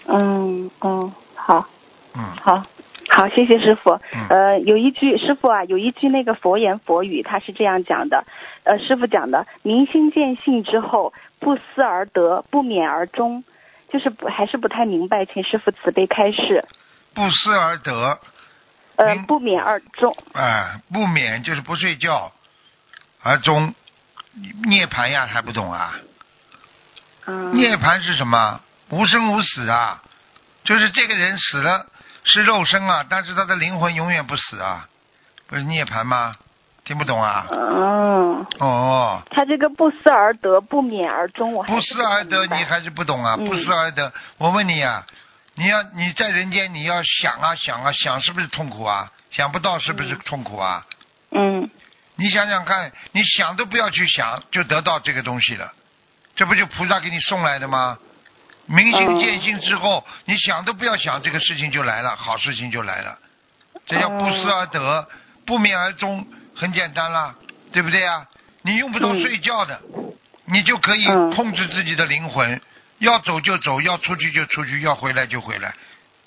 嗯嗯，好，嗯好，好，谢谢师傅。嗯呃，有一句师傅啊，有一句那个佛言佛语，他是这样讲的。呃，师傅讲的，明心见性之后，不思而得，不勉而终，就是不还是不太明白，请师傅慈悲开示。不思而得，呃，不勉而终。啊、不勉就是不睡觉，而终，涅槃呀还不懂啊？嗯，涅槃是什么？无生无死啊，就是这个人死了是肉身啊，但是他的灵魂永远不死啊，不是涅槃吗？听不懂啊？嗯，哦，他这个不思而得，不免而终，不是思而得，你还是不懂啊？嗯不思而得，我问你啊，你要你在人间，你要想啊想啊想，是不是痛苦啊？想不到是不是痛苦啊？嗯你想想看，你想都不要去想，就得到这个东西了，这不就菩萨给你送来的吗？明心见性之后，你想都不要想，这个事情就来了，好事情就来了。这叫不思而得，不免而终，很简单啦，对不对啊？你用不着睡觉的，你就可以控制自己的灵魂，要走就走，要出去就出去，要回来就回来，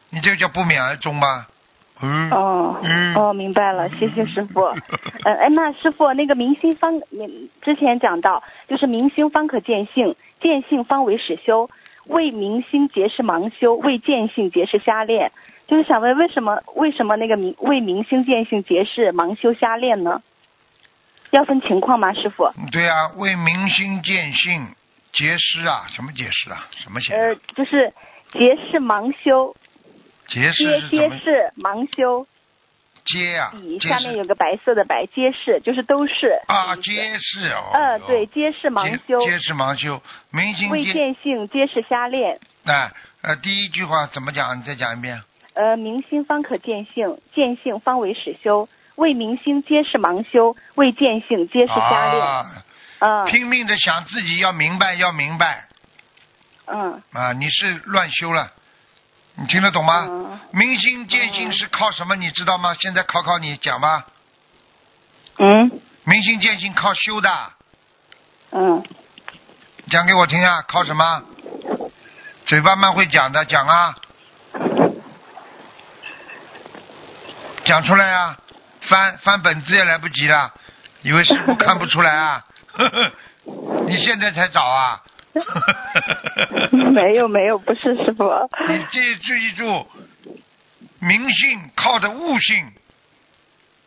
你这叫不免而终吗？嗯。哦嗯哦，明白了，谢谢师傅。嗯，<laughs> 哎，那师傅那个明心方，你之前讲到，就是明心方可见性，见性方为始修。为明心结是盲修，为见性结是瞎练。就是想问，为什么为什么那个明为明心见性结是盲修瞎练呢？要分情况吗，师傅？对啊，为明心见性结师啊，什么结师啊？什么写呃？，就是结是盲修，皆？皆是盲修。结啊，底下面有个白色的白，皆是就是都是。啊，结是哦。呃，对，皆是盲修。结是盲修，明心未见见性皆是瞎练。哎呃，第一句话怎么讲？你再讲一遍。呃，明心方可见性，见性方为始修。为明心皆是盲修，为见性皆是瞎练。啊，嗯拼命的想自己要明白，要明白嗯啊！你是乱修了，你听得懂吗？嗯明心见性是靠什么？你知道吗？现在考考你，讲吧。嗯明心见性靠修的，嗯，讲给我听啊！靠什么？嘴巴蛮会讲的，讲啊，讲出来啊！翻翻本子也来不及了，以为师傅看不出来啊？呵呵，你现在才找啊？<laughs> <laughs> 没有没有，不是师傅。你记记住，明性靠的悟性，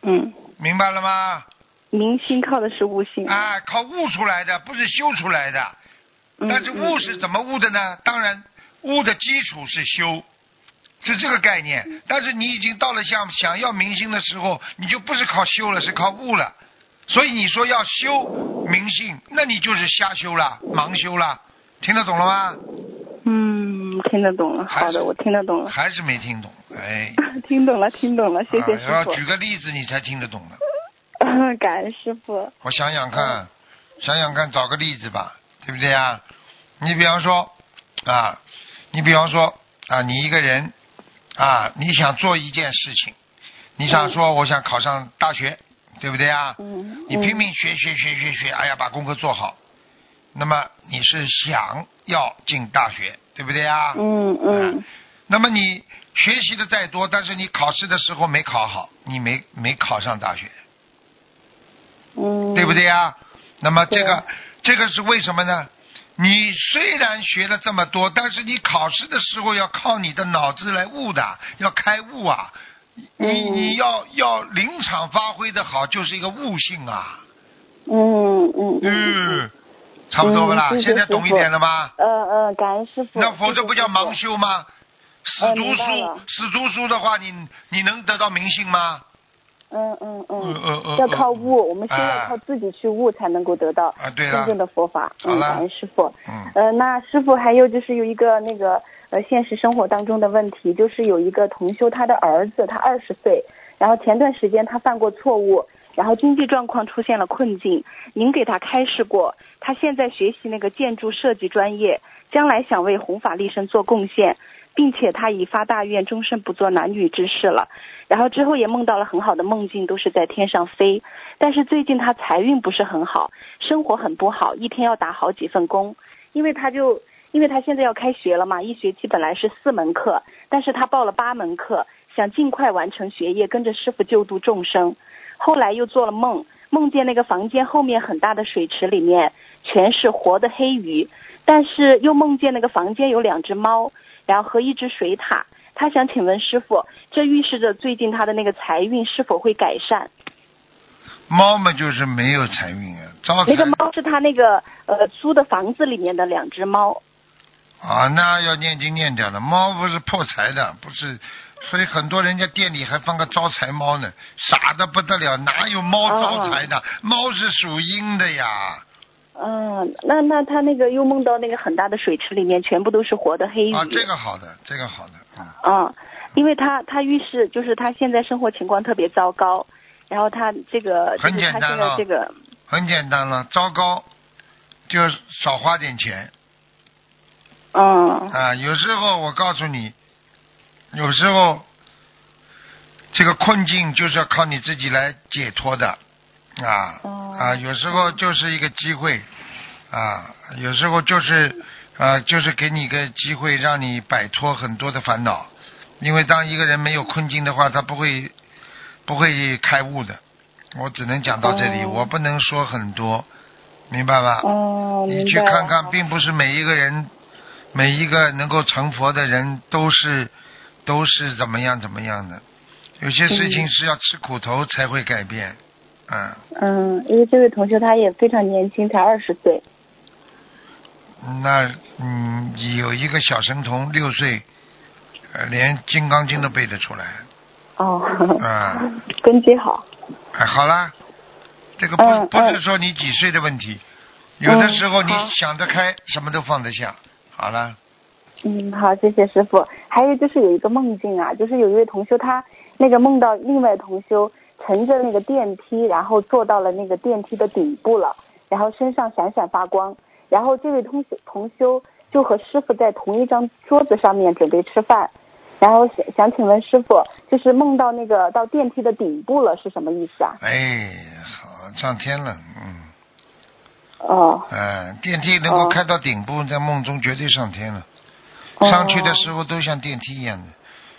嗯，明白了吗？明星靠的是悟性。啊，靠悟出来的，不是修出来的。嗯但是悟是怎么悟的呢？当然，悟的基础是修，是这个概念。但是你已经到了想想要明星的时候，你就不是靠修了，是靠悟了。所以你说要修明性，那你就是瞎修了，盲修了。听得懂了吗？嗯，听得懂了。好的，我听得懂了。还是没听懂？哎，<laughs> 听懂了，听懂了，谢谢啊、师傅。要举个例子你才听得懂的。<laughs> 感恩师傅。我想想看，想想看，找个例子吧，对不对啊？你比方说啊，你比方说啊，你一个人啊，你想做一件事情，你想说我想考上大学，对不对啊？嗯。你拼命学学学学学，哎呀，把功课做好。那么你是想要进大学，对不对啊？嗯嗯那么你学习的再多，但是你考试的时候没考好，你没没考上大学，嗯。对不对呀？那么这个这个是为什么呢？你虽然学了这么多，但是你考试的时候要靠你的脑子来悟的，要开悟啊！你嗯你要要临场发挥的好，就是一个悟性啊。嗯嗯嗯。嗯，差不多不啦？嗯谢谢现在懂一点了吗？嗯嗯，感恩师傅。那否则不叫盲修。吗？死呃读书，死读书的话，你你能得到明星吗？嗯嗯嗯嗯。嗯嗯。要靠悟，我们先啊要靠自己去悟，才能够得到真正，的佛法。嗯，感恩师傅。嗯呃，那师傅还有就是有一个那个呃现实生活当中的问题，就是有一个同修他的儿子，他二十岁，然后前段时间他犯过错误，然后经济状况出现了困境，您给他开示过，他现在学习那个建筑设计专业，将来想为弘法利生做贡献。并且他已发大愿，终身不做男女之事了。然后之后也梦到了很好的梦境，都是在天上飞。但是最近他财运不是很好，生活很不好，一天要打好几份工。因为他就因为他现在要开学了嘛，一学期本来是四门课，但是他报了八门课，想尽快完成学业，跟着师傅救度众生。后来又做了梦，梦见那个房间后面很大的水池里面全是活的黑鱼，但是又梦见那个房间有两只猫，然后和一只水獭。他想请问师傅，这预示着最近他的那个财运是否会改善？猫嘛就是没有财运啊，招财那个猫是他那个呃租的房子里面的两只猫。啊，那要念经念掉了。猫不是破财的，不是，所以很多人家店里还放个招财猫呢，傻的不得了，哪有猫招财的？猫是属阴的呀。嗯，那那他那个又梦到那个很大的水池里面全部都是活的黑鱼。啊，这个好的，这个好的，嗯。嗯，因为他他预示就是他现在生活情况特别糟糕，然后他这个很简单了在这个很简单了，糟糕，就少花点钱嗯啊。有时候我告诉你，有时候这个困境就是要靠你自己来解脱的啊哦啊。有时候就是一个机会啊，有时候就是啊，就是给你一个机会，让你摆脱很多的烦恼。因为当一个人没有困境的话，他不会不会开悟的。我只能讲到这里，哦我不能说很多，明白吧？哦，你去看看，并不是每一个人，每一个能够成佛的人都是都是怎么样怎么样的。有些事情嗯是要吃苦头才会改变，嗯，嗯，因为这位同学他也非常年轻，才二十岁。那嗯，有一个小神童六岁，呃，连《金刚经》都背得出来，哦，啊。根基好。哎，好啦，这个不、嗯不是嗯说你几岁的问题，有的时候你想得开，什么都放得下。好了，嗯，好，谢谢师傅。还有就是有一个梦境啊，就是有一位同修，他那个梦到另外同修乘着那个电梯，然后坐到了那个电梯的顶部了，然后身上闪闪发光，然后这位同修同修就和师傅在同一张桌子上面准备吃饭，然后想想请问师傅，就是梦到那个到电梯的顶部了是什么意思啊？哎，好，上天了，嗯。哦，哎，电梯能够哦开到顶部，在梦中绝对上天了。哦上去的时候都像电梯一样的。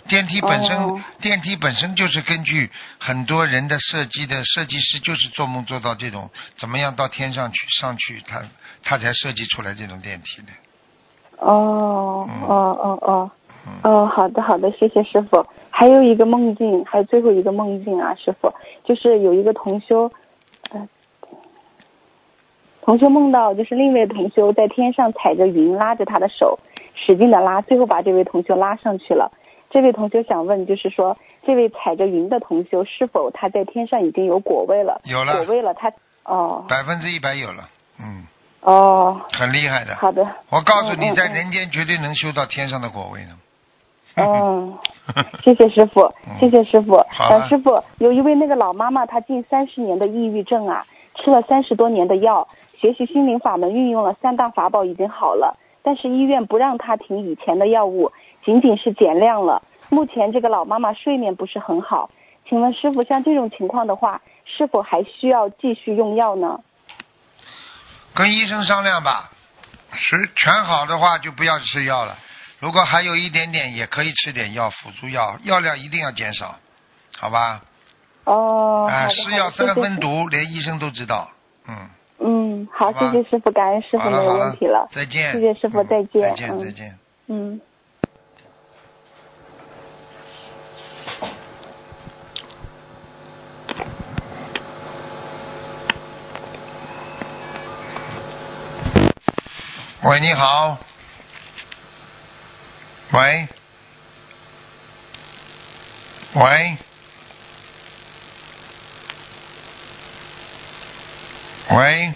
电梯本身，哦电梯本身就是根据很多人的设计的，设计师就是做梦做到这种怎么样到天上去上去，他他才设计出来这种电梯的。哦嗯哦哦哦。嗯，哦，好的好的，谢谢师傅。还有一个梦境，还有最后一个梦境啊，师傅，就是有一个同修，呃，同修梦到就是另一位同修在天上踩着云，拉着他的手，使劲的拉，最后把这位同修拉上去了。这位同修想问，就是说，这位踩着云的同修是否他在天上已经有果位了？有了果位了，他哦百分之一百有了，嗯，哦，很厉害的。好的，我告诉你，在人间绝对能修到天上的果位的。<laughs> 嗯，谢谢师傅，谢谢师傅。好师傅，有一位那个老妈妈，她近三十年的抑郁症啊，吃了三十多年的药，学习心灵法门，运用了三大法宝已经好了，但是医院不让他停以前的药物，仅仅是减量了。目前这个老妈妈睡眠不是很好，请问师傅，像这种情况的话，是否还需要继续用药呢？跟医生商量吧，是全好的话就不要吃药了。如果还有一点点，也可以吃点药，辅助药，药量一定要减少，好吧？哦，哎、好的是药三分毒，连医生都知道。嗯，嗯，好，谢谢师傅，感恩师傅没有问题了。再见。谢谢师傅嗯再见再见，嗯再见。嗯。喂，你好。喂。喂。喂。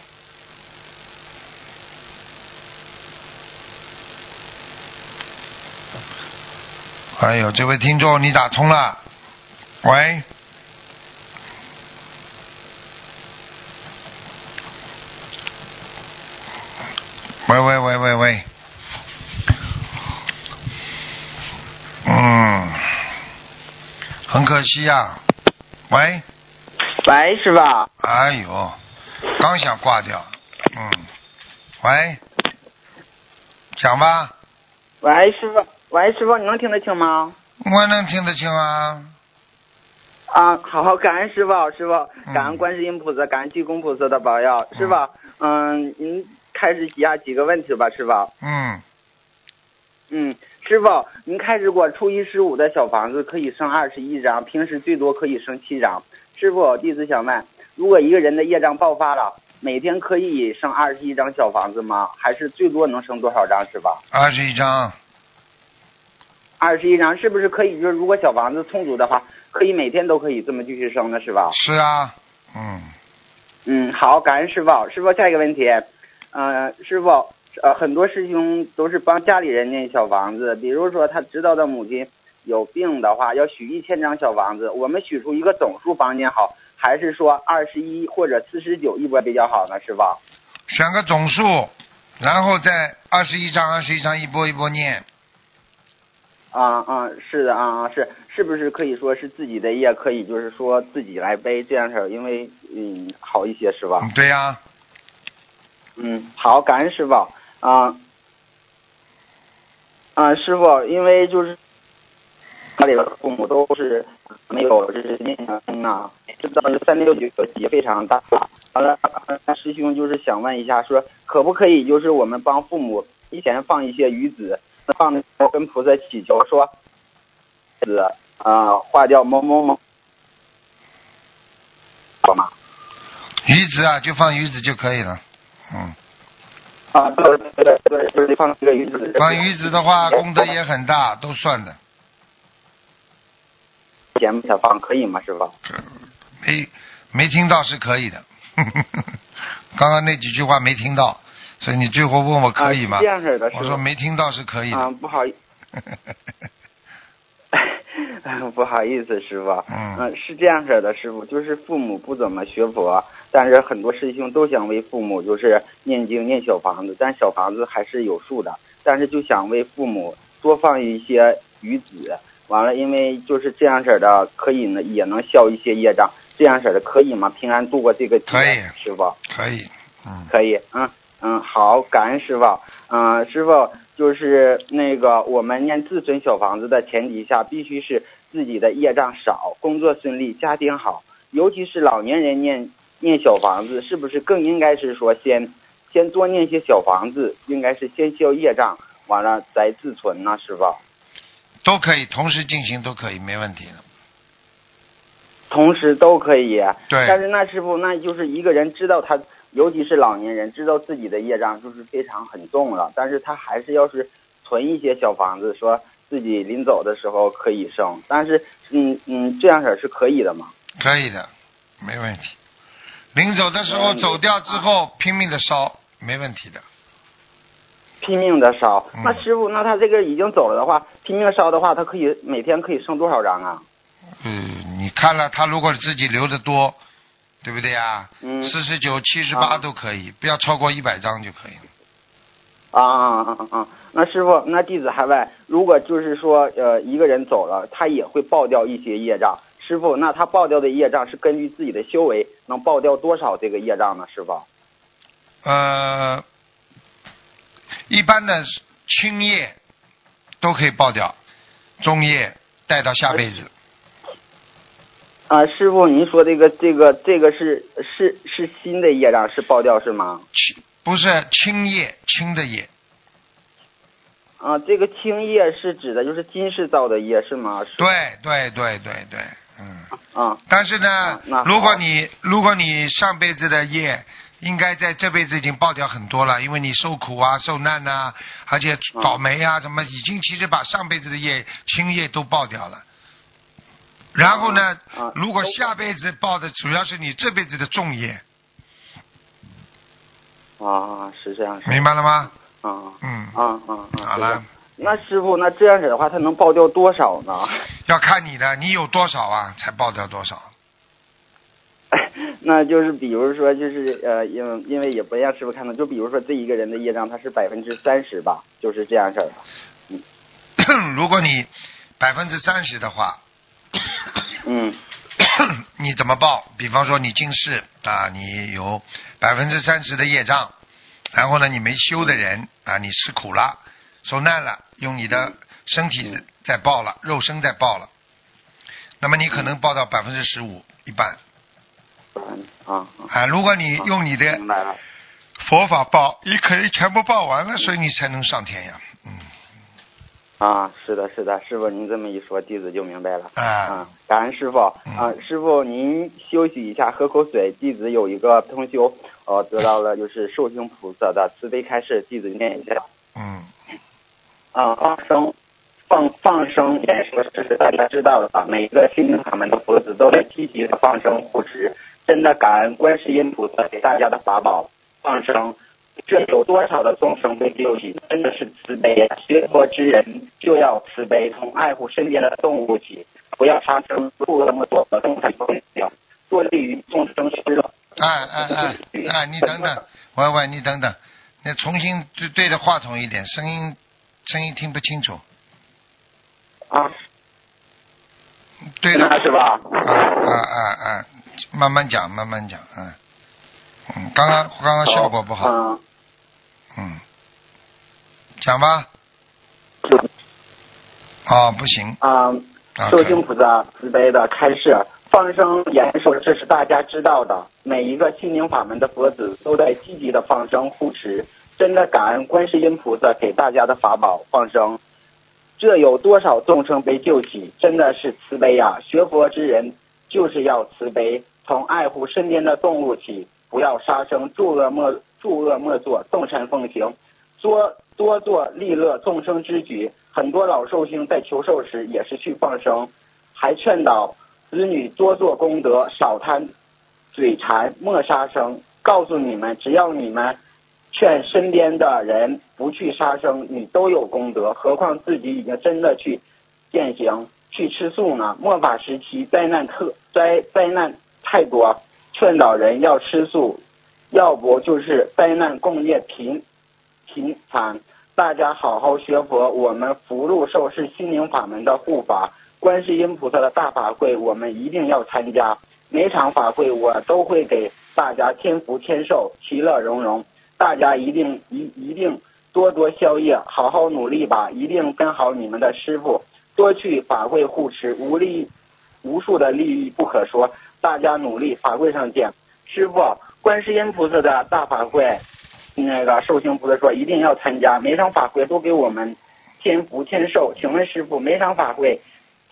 哎呦，这位听众，你打通了。喂。喂喂喂喂喂。嗯，很可惜呀、喂，喂，师傅，哎呦，刚想挂掉。嗯，喂，讲吧，喂，师傅，喂，师傅，你能听得清吗？我能听得清啊。啊，好好，感恩师傅，师傅，嗯感恩观世音菩萨，感恩济公菩萨的保佑，师傅，嗯，您开始几下几个问题吧，师傅。嗯，嗯，师傅，您开始过初一十五的小房子可以升二十一张，平时最多可以升七张。师傅，弟子想问，如果一个人的业障爆发了，每天可以生二十一张小房子吗？还是最多能生多少张师傅？二十一张，二十一张是不是可以？就是如果小房子充足的话，可以每天都可以这么继续生的是吧？是啊，嗯，嗯，好，感恩师傅。师傅，下一个问题，嗯、师傅，呃，很多师兄都是帮家里人念小房子，比如说他知道的母亲有病的话，要许一千张小房子，我们许出一个总数帮念好，还是说二十一或者四十九一波比较好呢？师傅？选个总数，然后再二十一张，二十一张一波一波念。啊啊，是的啊啊是，是不是可以说是自己的业可以就是说自己来背这样式儿，因为嗯好一些是吧？嗯，对呀、嗯，好，感恩师傅啊啊，师傅，因为就是家里的父母都是没有就是念经啊，知道这三六九也非常大。完了，呃师兄就是想问一下，说可不可以就是我们帮父母提前放一些鱼子，放的时候跟菩萨祈求说，子啊化掉某某某，好吗？鱼子啊，就放鱼子就可以了。嗯，啊，对对对对，就是放这个鱼子。放鱼子的话，功德也很大，都算的。节目下放可以吗，师傅？没没听到是可以的。<laughs> 刚刚那几句话没听到，所以你最后问我可以吗？啊这样式的，我说没听到是可以的。啊，不好意，<laughs> 不好意思，师傅。嗯是这样式的，师傅，就是父母不怎么学佛，但是很多师兄都想为父母就是念经念小房子，但小房子还是有数的，但是就想为父母多放一些鱼子，完了，因为就是这样式的，可以呢也能消一些业障，这样式的可以吗？平安度过这个劫可以师傅。可以，嗯，可以，嗯嗯，好，感恩师傅。嗯、师傅就是那个我们念自存小房子的前提下，必须是自己的业障少，工作顺利，家庭好。尤其是老年人念念小房子，是不是更应该是说先 <laughs> 先多念些小房子，应该是先消业障，完了再自存呢，师傅？都可以，同时进行都可以，没问题的。同时都可以。对但是那师傅，那就是一个人知道他，尤其是老年人知道自己的业障就是非常很重了，但是他还是要是存一些小房子，说自己临走的时候可以生。但是，嗯嗯，这样式是可以的吗？可以的，没问题。临走的时候嗯走掉之后拼命的烧，没问题的。拼命的烧。嗯那师傅，那他这个已经走了的话，拼命烧的话，他可以每天可以生多少张啊？嗯，你看了他如果自己留的多，对不对呀？嗯四十九、七十八啊都可以，不要超过一百张就可以了。啊啊啊啊！那师傅，那弟子还问，如果就是说呃一个人走了，他也会爆掉一些业障。师傅，那他爆掉的业障是根据自己的修为能爆掉多少这个业障呢？师傅？呃，一般的轻业都可以爆掉，中业带到下辈子。啊，师傅，您说这个这个这个是是是新的业障是爆掉是吗？轻不是青业，青的业，啊，这个青业是指的就是金世造的业是吗？是对对对对对，嗯。啊但是呢如果你如果你上辈子的业，应该在这辈子已经爆掉很多了，因为你受苦啊、受难呐、而且倒霉啊，什么已经其实把上辈子的业青业都爆掉了。然后呢如果下辈子报的主要是你这辈子的重业，啊，是这样明白了吗？啊嗯，啊啊啊！好了。那师傅，那这样子的话，他能报掉多少呢？<laughs> 要看你的，你有多少啊，才报掉多少。<laughs> 那就是比如说，就是呃，因为因为也不让师傅看到，就比如说这一个人的业障，他是百分之三十吧，就是这样事儿嗯。<coughs> 如果你百分之三十的话，<coughs> 嗯 <coughs> 你怎么报？比方说你近视啊，你有百分之三十的业障，然后呢你没修的人啊，你吃苦了，受难了，用你的身体在报了，肉身在报了，那么你可能报到百分之十五一半嗯啊。如果你用你的。佛法报，你可以全部报完了，所以你才能上天呀。嗯，啊，是的，是的，师傅您这么一说，弟子就明白了。啊啊，感恩师傅嗯啊，师傅您休息一下，喝口水。弟子有一个通修，呃，得到了就是寿星菩萨的慈悲开示，弟子念一下。嗯啊，放生，放放生也说这是大家知道的，每个心灵法门的佛子都在积极的放生护持，真的感恩观世音菩萨给大家的法宝放生。这有多少的众生被救起，真的是慈悲呀！学佛之人就要慈悲，从爱护身边的动物起，不要杀生，不那么多的众生风险，多利于众生失乐。哎哎哎哎，你等等，喂喂，你等等，你重新对对着话筒一点，声音声音听不清楚，啊，对的是吧？啊啊啊啊，慢慢讲，慢慢讲，嗯嗯，刚刚刚刚效果不好，嗯，嗯，讲吧，哦，不行，啊，啊，寿星菩萨慈悲的开示，放生延寿，这是大家知道的。每一个心灵法门的佛子都在积极的放生护持，真的感恩观世音菩萨给大家的法宝放生。这有多少众生被救起，真的是慈悲呀、学佛之人就是要慈悲，从爱护身边的动物起，不要杀生，助恶莫助恶莫作，众善奉行，多多做利乐众生之举。很多老寿星在求寿时也是去放生，还劝导子女多做功德，少贪嘴馋，莫杀生。告诉你们，只要你们劝身边的人不去杀生，你都有功德。何况自己已经真的去践行、去吃素呢？末法时期灾难特灾灾难太多，劝导人要吃素，要不就是灾难共业频频繁。大家好好学佛，我们福禄寿是心灵法门的护法，观世音菩萨的大法会，我们一定要参加。每场法会我都会给大家添福添寿，其乐融融。大家一定一一定多多宵夜，好好努力吧！一定跟好你们的师傅，多去法会护持，无利无数的利益不可说。大家努力，法会上见。师傅，观世音菩萨的大法会，那个寿星菩萨说一定要参加，每场法会都给我们添福添寿。请问师傅，每场法会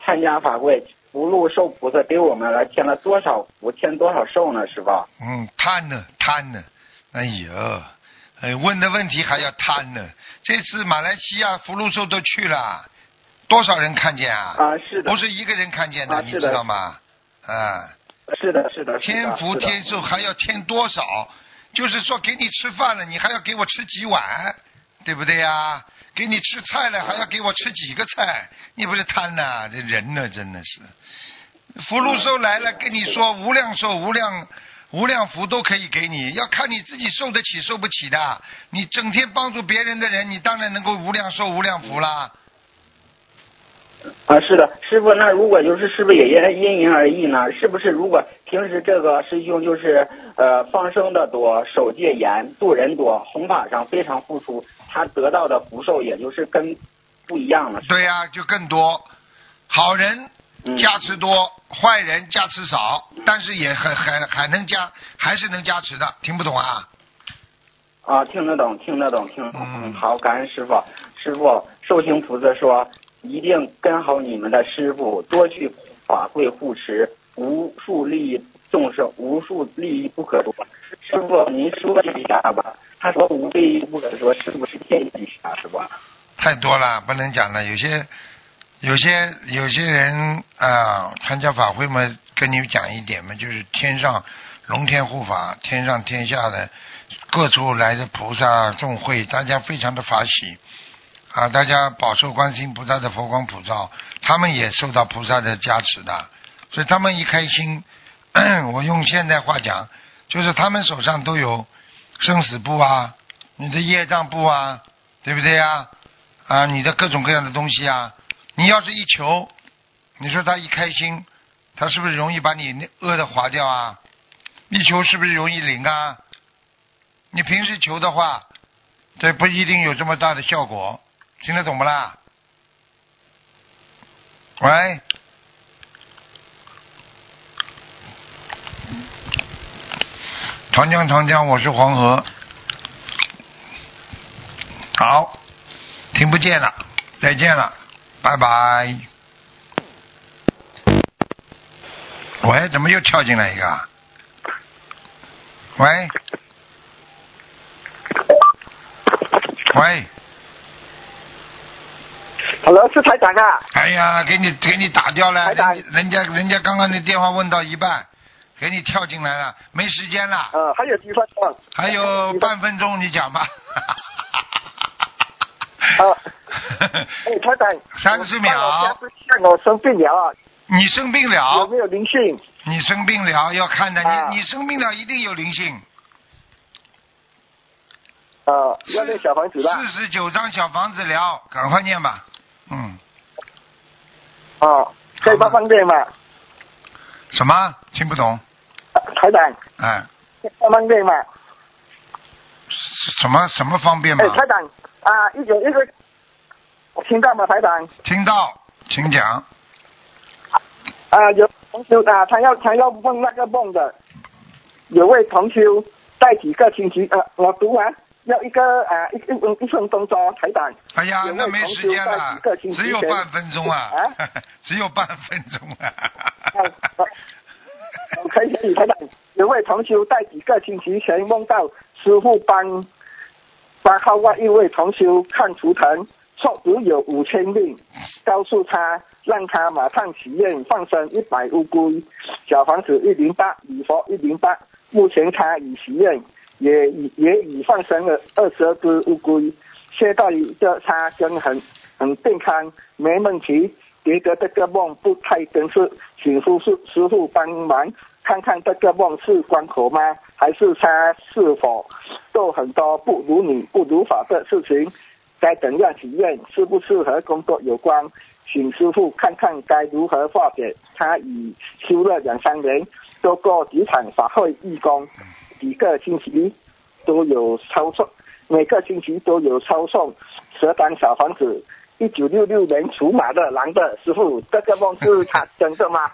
参加法会，福禄寿菩萨给我们了添了多少福，添多少寿呢？师傅？嗯，贪呢贪呢，哎呦，哎，问的问题还要贪呢。这次马来西亚福禄寿都去了，多少人看见啊？啊，是的不，是一个人看见的，你知道吗？啊，是的，是的，添福添寿还要添多少？就是说给你吃饭了，你还要给我吃几碗，对不对呀？给你吃菜了，还要给我吃几个菜？你不是贪呐、这人呢，真的是。福禄寿来了，跟你说无量寿、无量无量福都可以给你，要看你自己受得起受不起的。你整天帮助别人的人，你当然能够无量寿、无量福啦。啊，是的，师傅，那如果就是是不是也因因人而异呢？是不是如果平时这个师兄就是呃放生的多，守戒严，度人多，弘法上非常付出，他得到的福寿也就是跟不一样了。对呀、就更多。好人嗯加持多，坏人加持少，但是也很很还能加，还是能加持的。听不懂啊？啊，听得懂，听得懂，听得懂。嗯好，感恩师傅。师傅，寿星菩萨说，一定跟好你们的师傅，多去法会护持，无数利益众生，无数利益不可说。师傅，您说一下吧。他说无利益不可说，是不是建议一下，是吧？太多了，不能讲了。有些有些有些人啊，参加法会嘛，跟你讲一点嘛，就是天上龙天护法，天上天下的各处来的菩萨众会，大家非常的法喜啊，大家饱受观世音菩萨的佛光普照，他们也受到菩萨的加持的，所以他们一开心，<clears throat> 我用现代话讲，就是他们手上都有生死簿啊，你的业障簿啊，对不对呀？啊，你的各种各样的东西啊，你要是一求，你说他一开心，他是不是容易把你那恶的划掉啊？一求是不是容易灵啊？你平时求的话，这不一定有这么大的效果，听得懂不啦？喂，长江长江，我是黄河。好，听不见了。再见了，拜拜。喂，怎么又跳进来一个？喂，喂，Hello，是台长啊。哎呀，给你给你打掉了，人人家人家刚刚的电话问到一半，给你跳进来了，没时间了，呃，还有几分钟。还有半分钟，你讲吧。啊，<laughs> 哎，台长。30秒帮我生病了啊，你生病有了，没有灵性？你生病了要看的，啊你你生病了一定有灵性。呃，要那小房子啦。四十九张小房子聊，赶快念吧。嗯，哦，可以帮帮念吗？什么？听不懂？呃台长，哎，帮忙念吗？什么什么方便吗哎，？台长啊，一有一个，听到吗，台长？听到，请讲。啊，有同修啊，他要他要问那个梦的，有位同修在几个星期，呃，我读完要一个啊一一一分钟钟，台长。哎呀那没时间了只有半分钟啊啊，<laughs> 只有半分钟啊。啊啊可以可以，台长，有位同修在几个星期前梦到师傅帮帮号外一位同修看图腾，说只有五千令，告诉他让他马上许愿放生一百乌龟，小房子一零八，礼佛一零八。目前他已许愿，也已也已放生了二十二只乌龟，现在这他真很很健康，没问题。觉得这个梦不太真实，请师傅师傅帮忙看看这个梦是关口吗？还是他是否做很多不如你、不如法的事情？该怎样体验？是不是和工作有关？请师傅看看该如何化解。他已修了两三年，做过几场法会义工，几个星期都有抄送，每个星期都有抄送十张小房子。一九六六年属马的男的师傅，这个梦是他真的吗？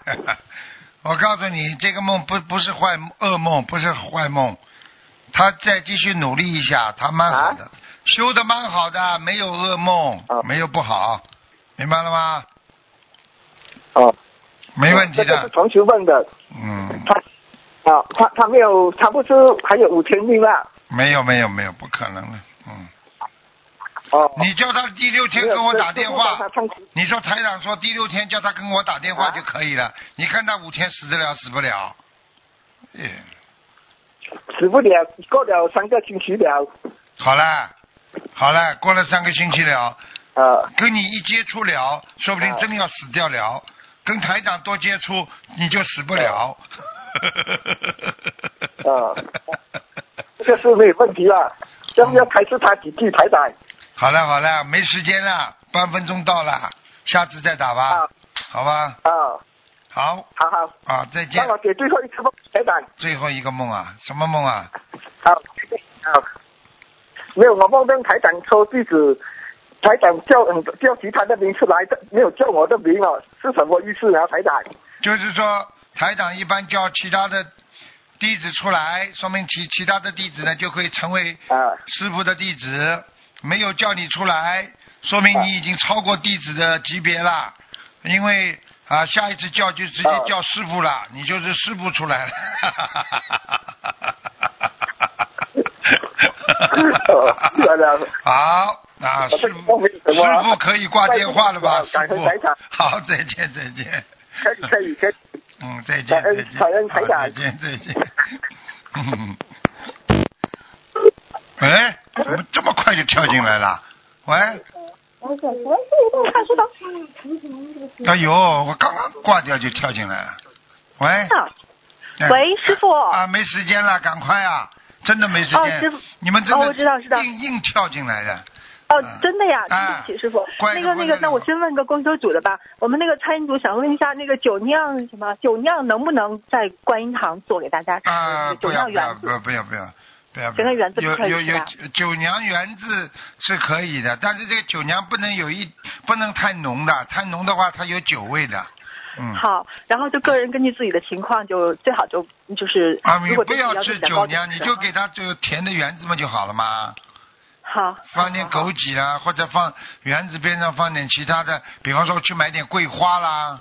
<laughs> 我告诉你，这个梦不不是坏噩梦，不是坏梦。他再继续努力一下，他蛮好的，修的蛮好的，没有噩梦，啊没有不好，明白了吗？哦，没问题的，这个是同学问的，嗯，他啊，他他没有，他不是还有五千命啦？没有没有没有，不可能的，嗯。哦，你叫他第六天跟我打电话你说台长说第六天叫他跟我打电话啊就可以了。你看他五天死得了死不了？哎，死不了，过了三个星期了，好了，好了，过了三个星期了，呃，跟你一接触了，说不定啊真要死掉了。跟台长多接触，你就死不了。呃，<laughs> 这个是没有问题了。要不要开始他几句台长？好了好了，没时间了，半分钟到了，下次再打吧，啊好吧？啊，好好好，啊，再见帮。我给最后一个梦，台长。最后一个梦啊，什么梦啊？好，好，没有，我梦见台长抽地址，台长叫嗯叫其他的名字来的，没有叫我的名哦，是什么意思啊，台长？就是说，台长一般叫其他的弟子出来，说明其其他的弟子呢就可以成为啊师傅的弟子。没有叫你出来，说明你已经超过弟子的级别了。因为啊，下一次叫就直接啊叫师傅了，你就是师傅出来了。好啊，师傅，师傅可以挂电话了吧？师傅好，再见，再见。可以可以可以，嗯，再见，再见，感恩台长再见，再见。嗯，哎，怎么这么快就跳进来了？喂，哎呦，我刚刚挂掉就跳进来了。喂，哎喂，师傅。啊，没时间了，赶快啊！真的没时间。哦师傅你们真的哦我知道知道硬硬跳进来的。哦嗯，真的呀，啊对不起，师傅。那个那个，那我先问个供修组的吧。我们那个餐饮组想问一下，那个酒酿什么酒酿能不能在观音堂做给大家吃？啊，酒不要。不要不要不要不要不要！有有有酒酿圆子是可以的，但是这个酒酿不能有一不能太浓的，太浓的话它有酒味的。嗯。好，然后就个人根据自己的情况，就最好就就是啊，你不要吃酒酿，你就给他这个甜的圆子嘛就好了嘛。好，放点枸杞啦，或者放园子边上放点其他的，比方说去买点桂花啦。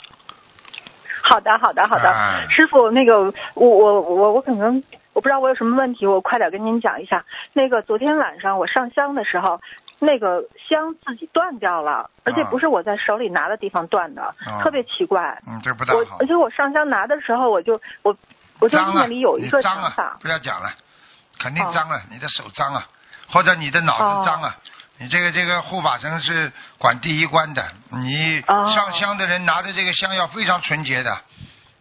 好的，好的，好的。哎师傅，那个我我我我可能我不知道我有什么问题，我快点跟您讲一下。那个昨天晚上我上香的时候，那个香自己断掉了，而且不是我在手里拿的地方断的，啊特别奇怪。嗯，这不大我好而。且我上香拿的时候，我就我我就意脏了，念里有一个不要讲了，肯定哦脏了，你的手脏啊，或者你的脑子脏啊。你这个这个护法神是管第一关的，你哦上香的人拿着这个香要非常纯洁的，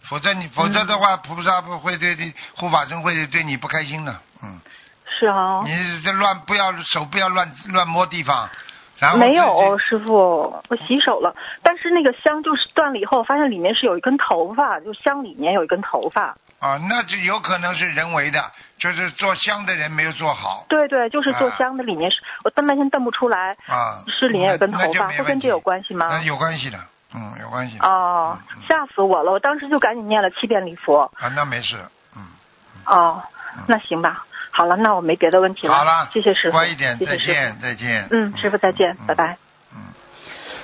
否则你否则的嗯话，菩萨不会对对护法神会对你不开心的，嗯，是啊。你这乱不要手不要乱乱摸地方，然后没有师傅，我洗手了，但是那个香就是断了以后，发现里面是有一根头发，就香里面有一根头发。啊，那就有可能是人为的，就是做香的人没有做好对对，就是做啊香的里面是，我瞪半天瞪不出来，啊，是里面有根头发，会跟这有关系吗？那有关系的，嗯，有关系的。哦，吓死我了！我当时就赶紧念了七遍礼佛。啊，那没事，嗯，哦，那行吧，好了，那我没别的问题了。好了，谢谢师傅，乖一点，再见，再见。嗯，师傅再见，拜拜。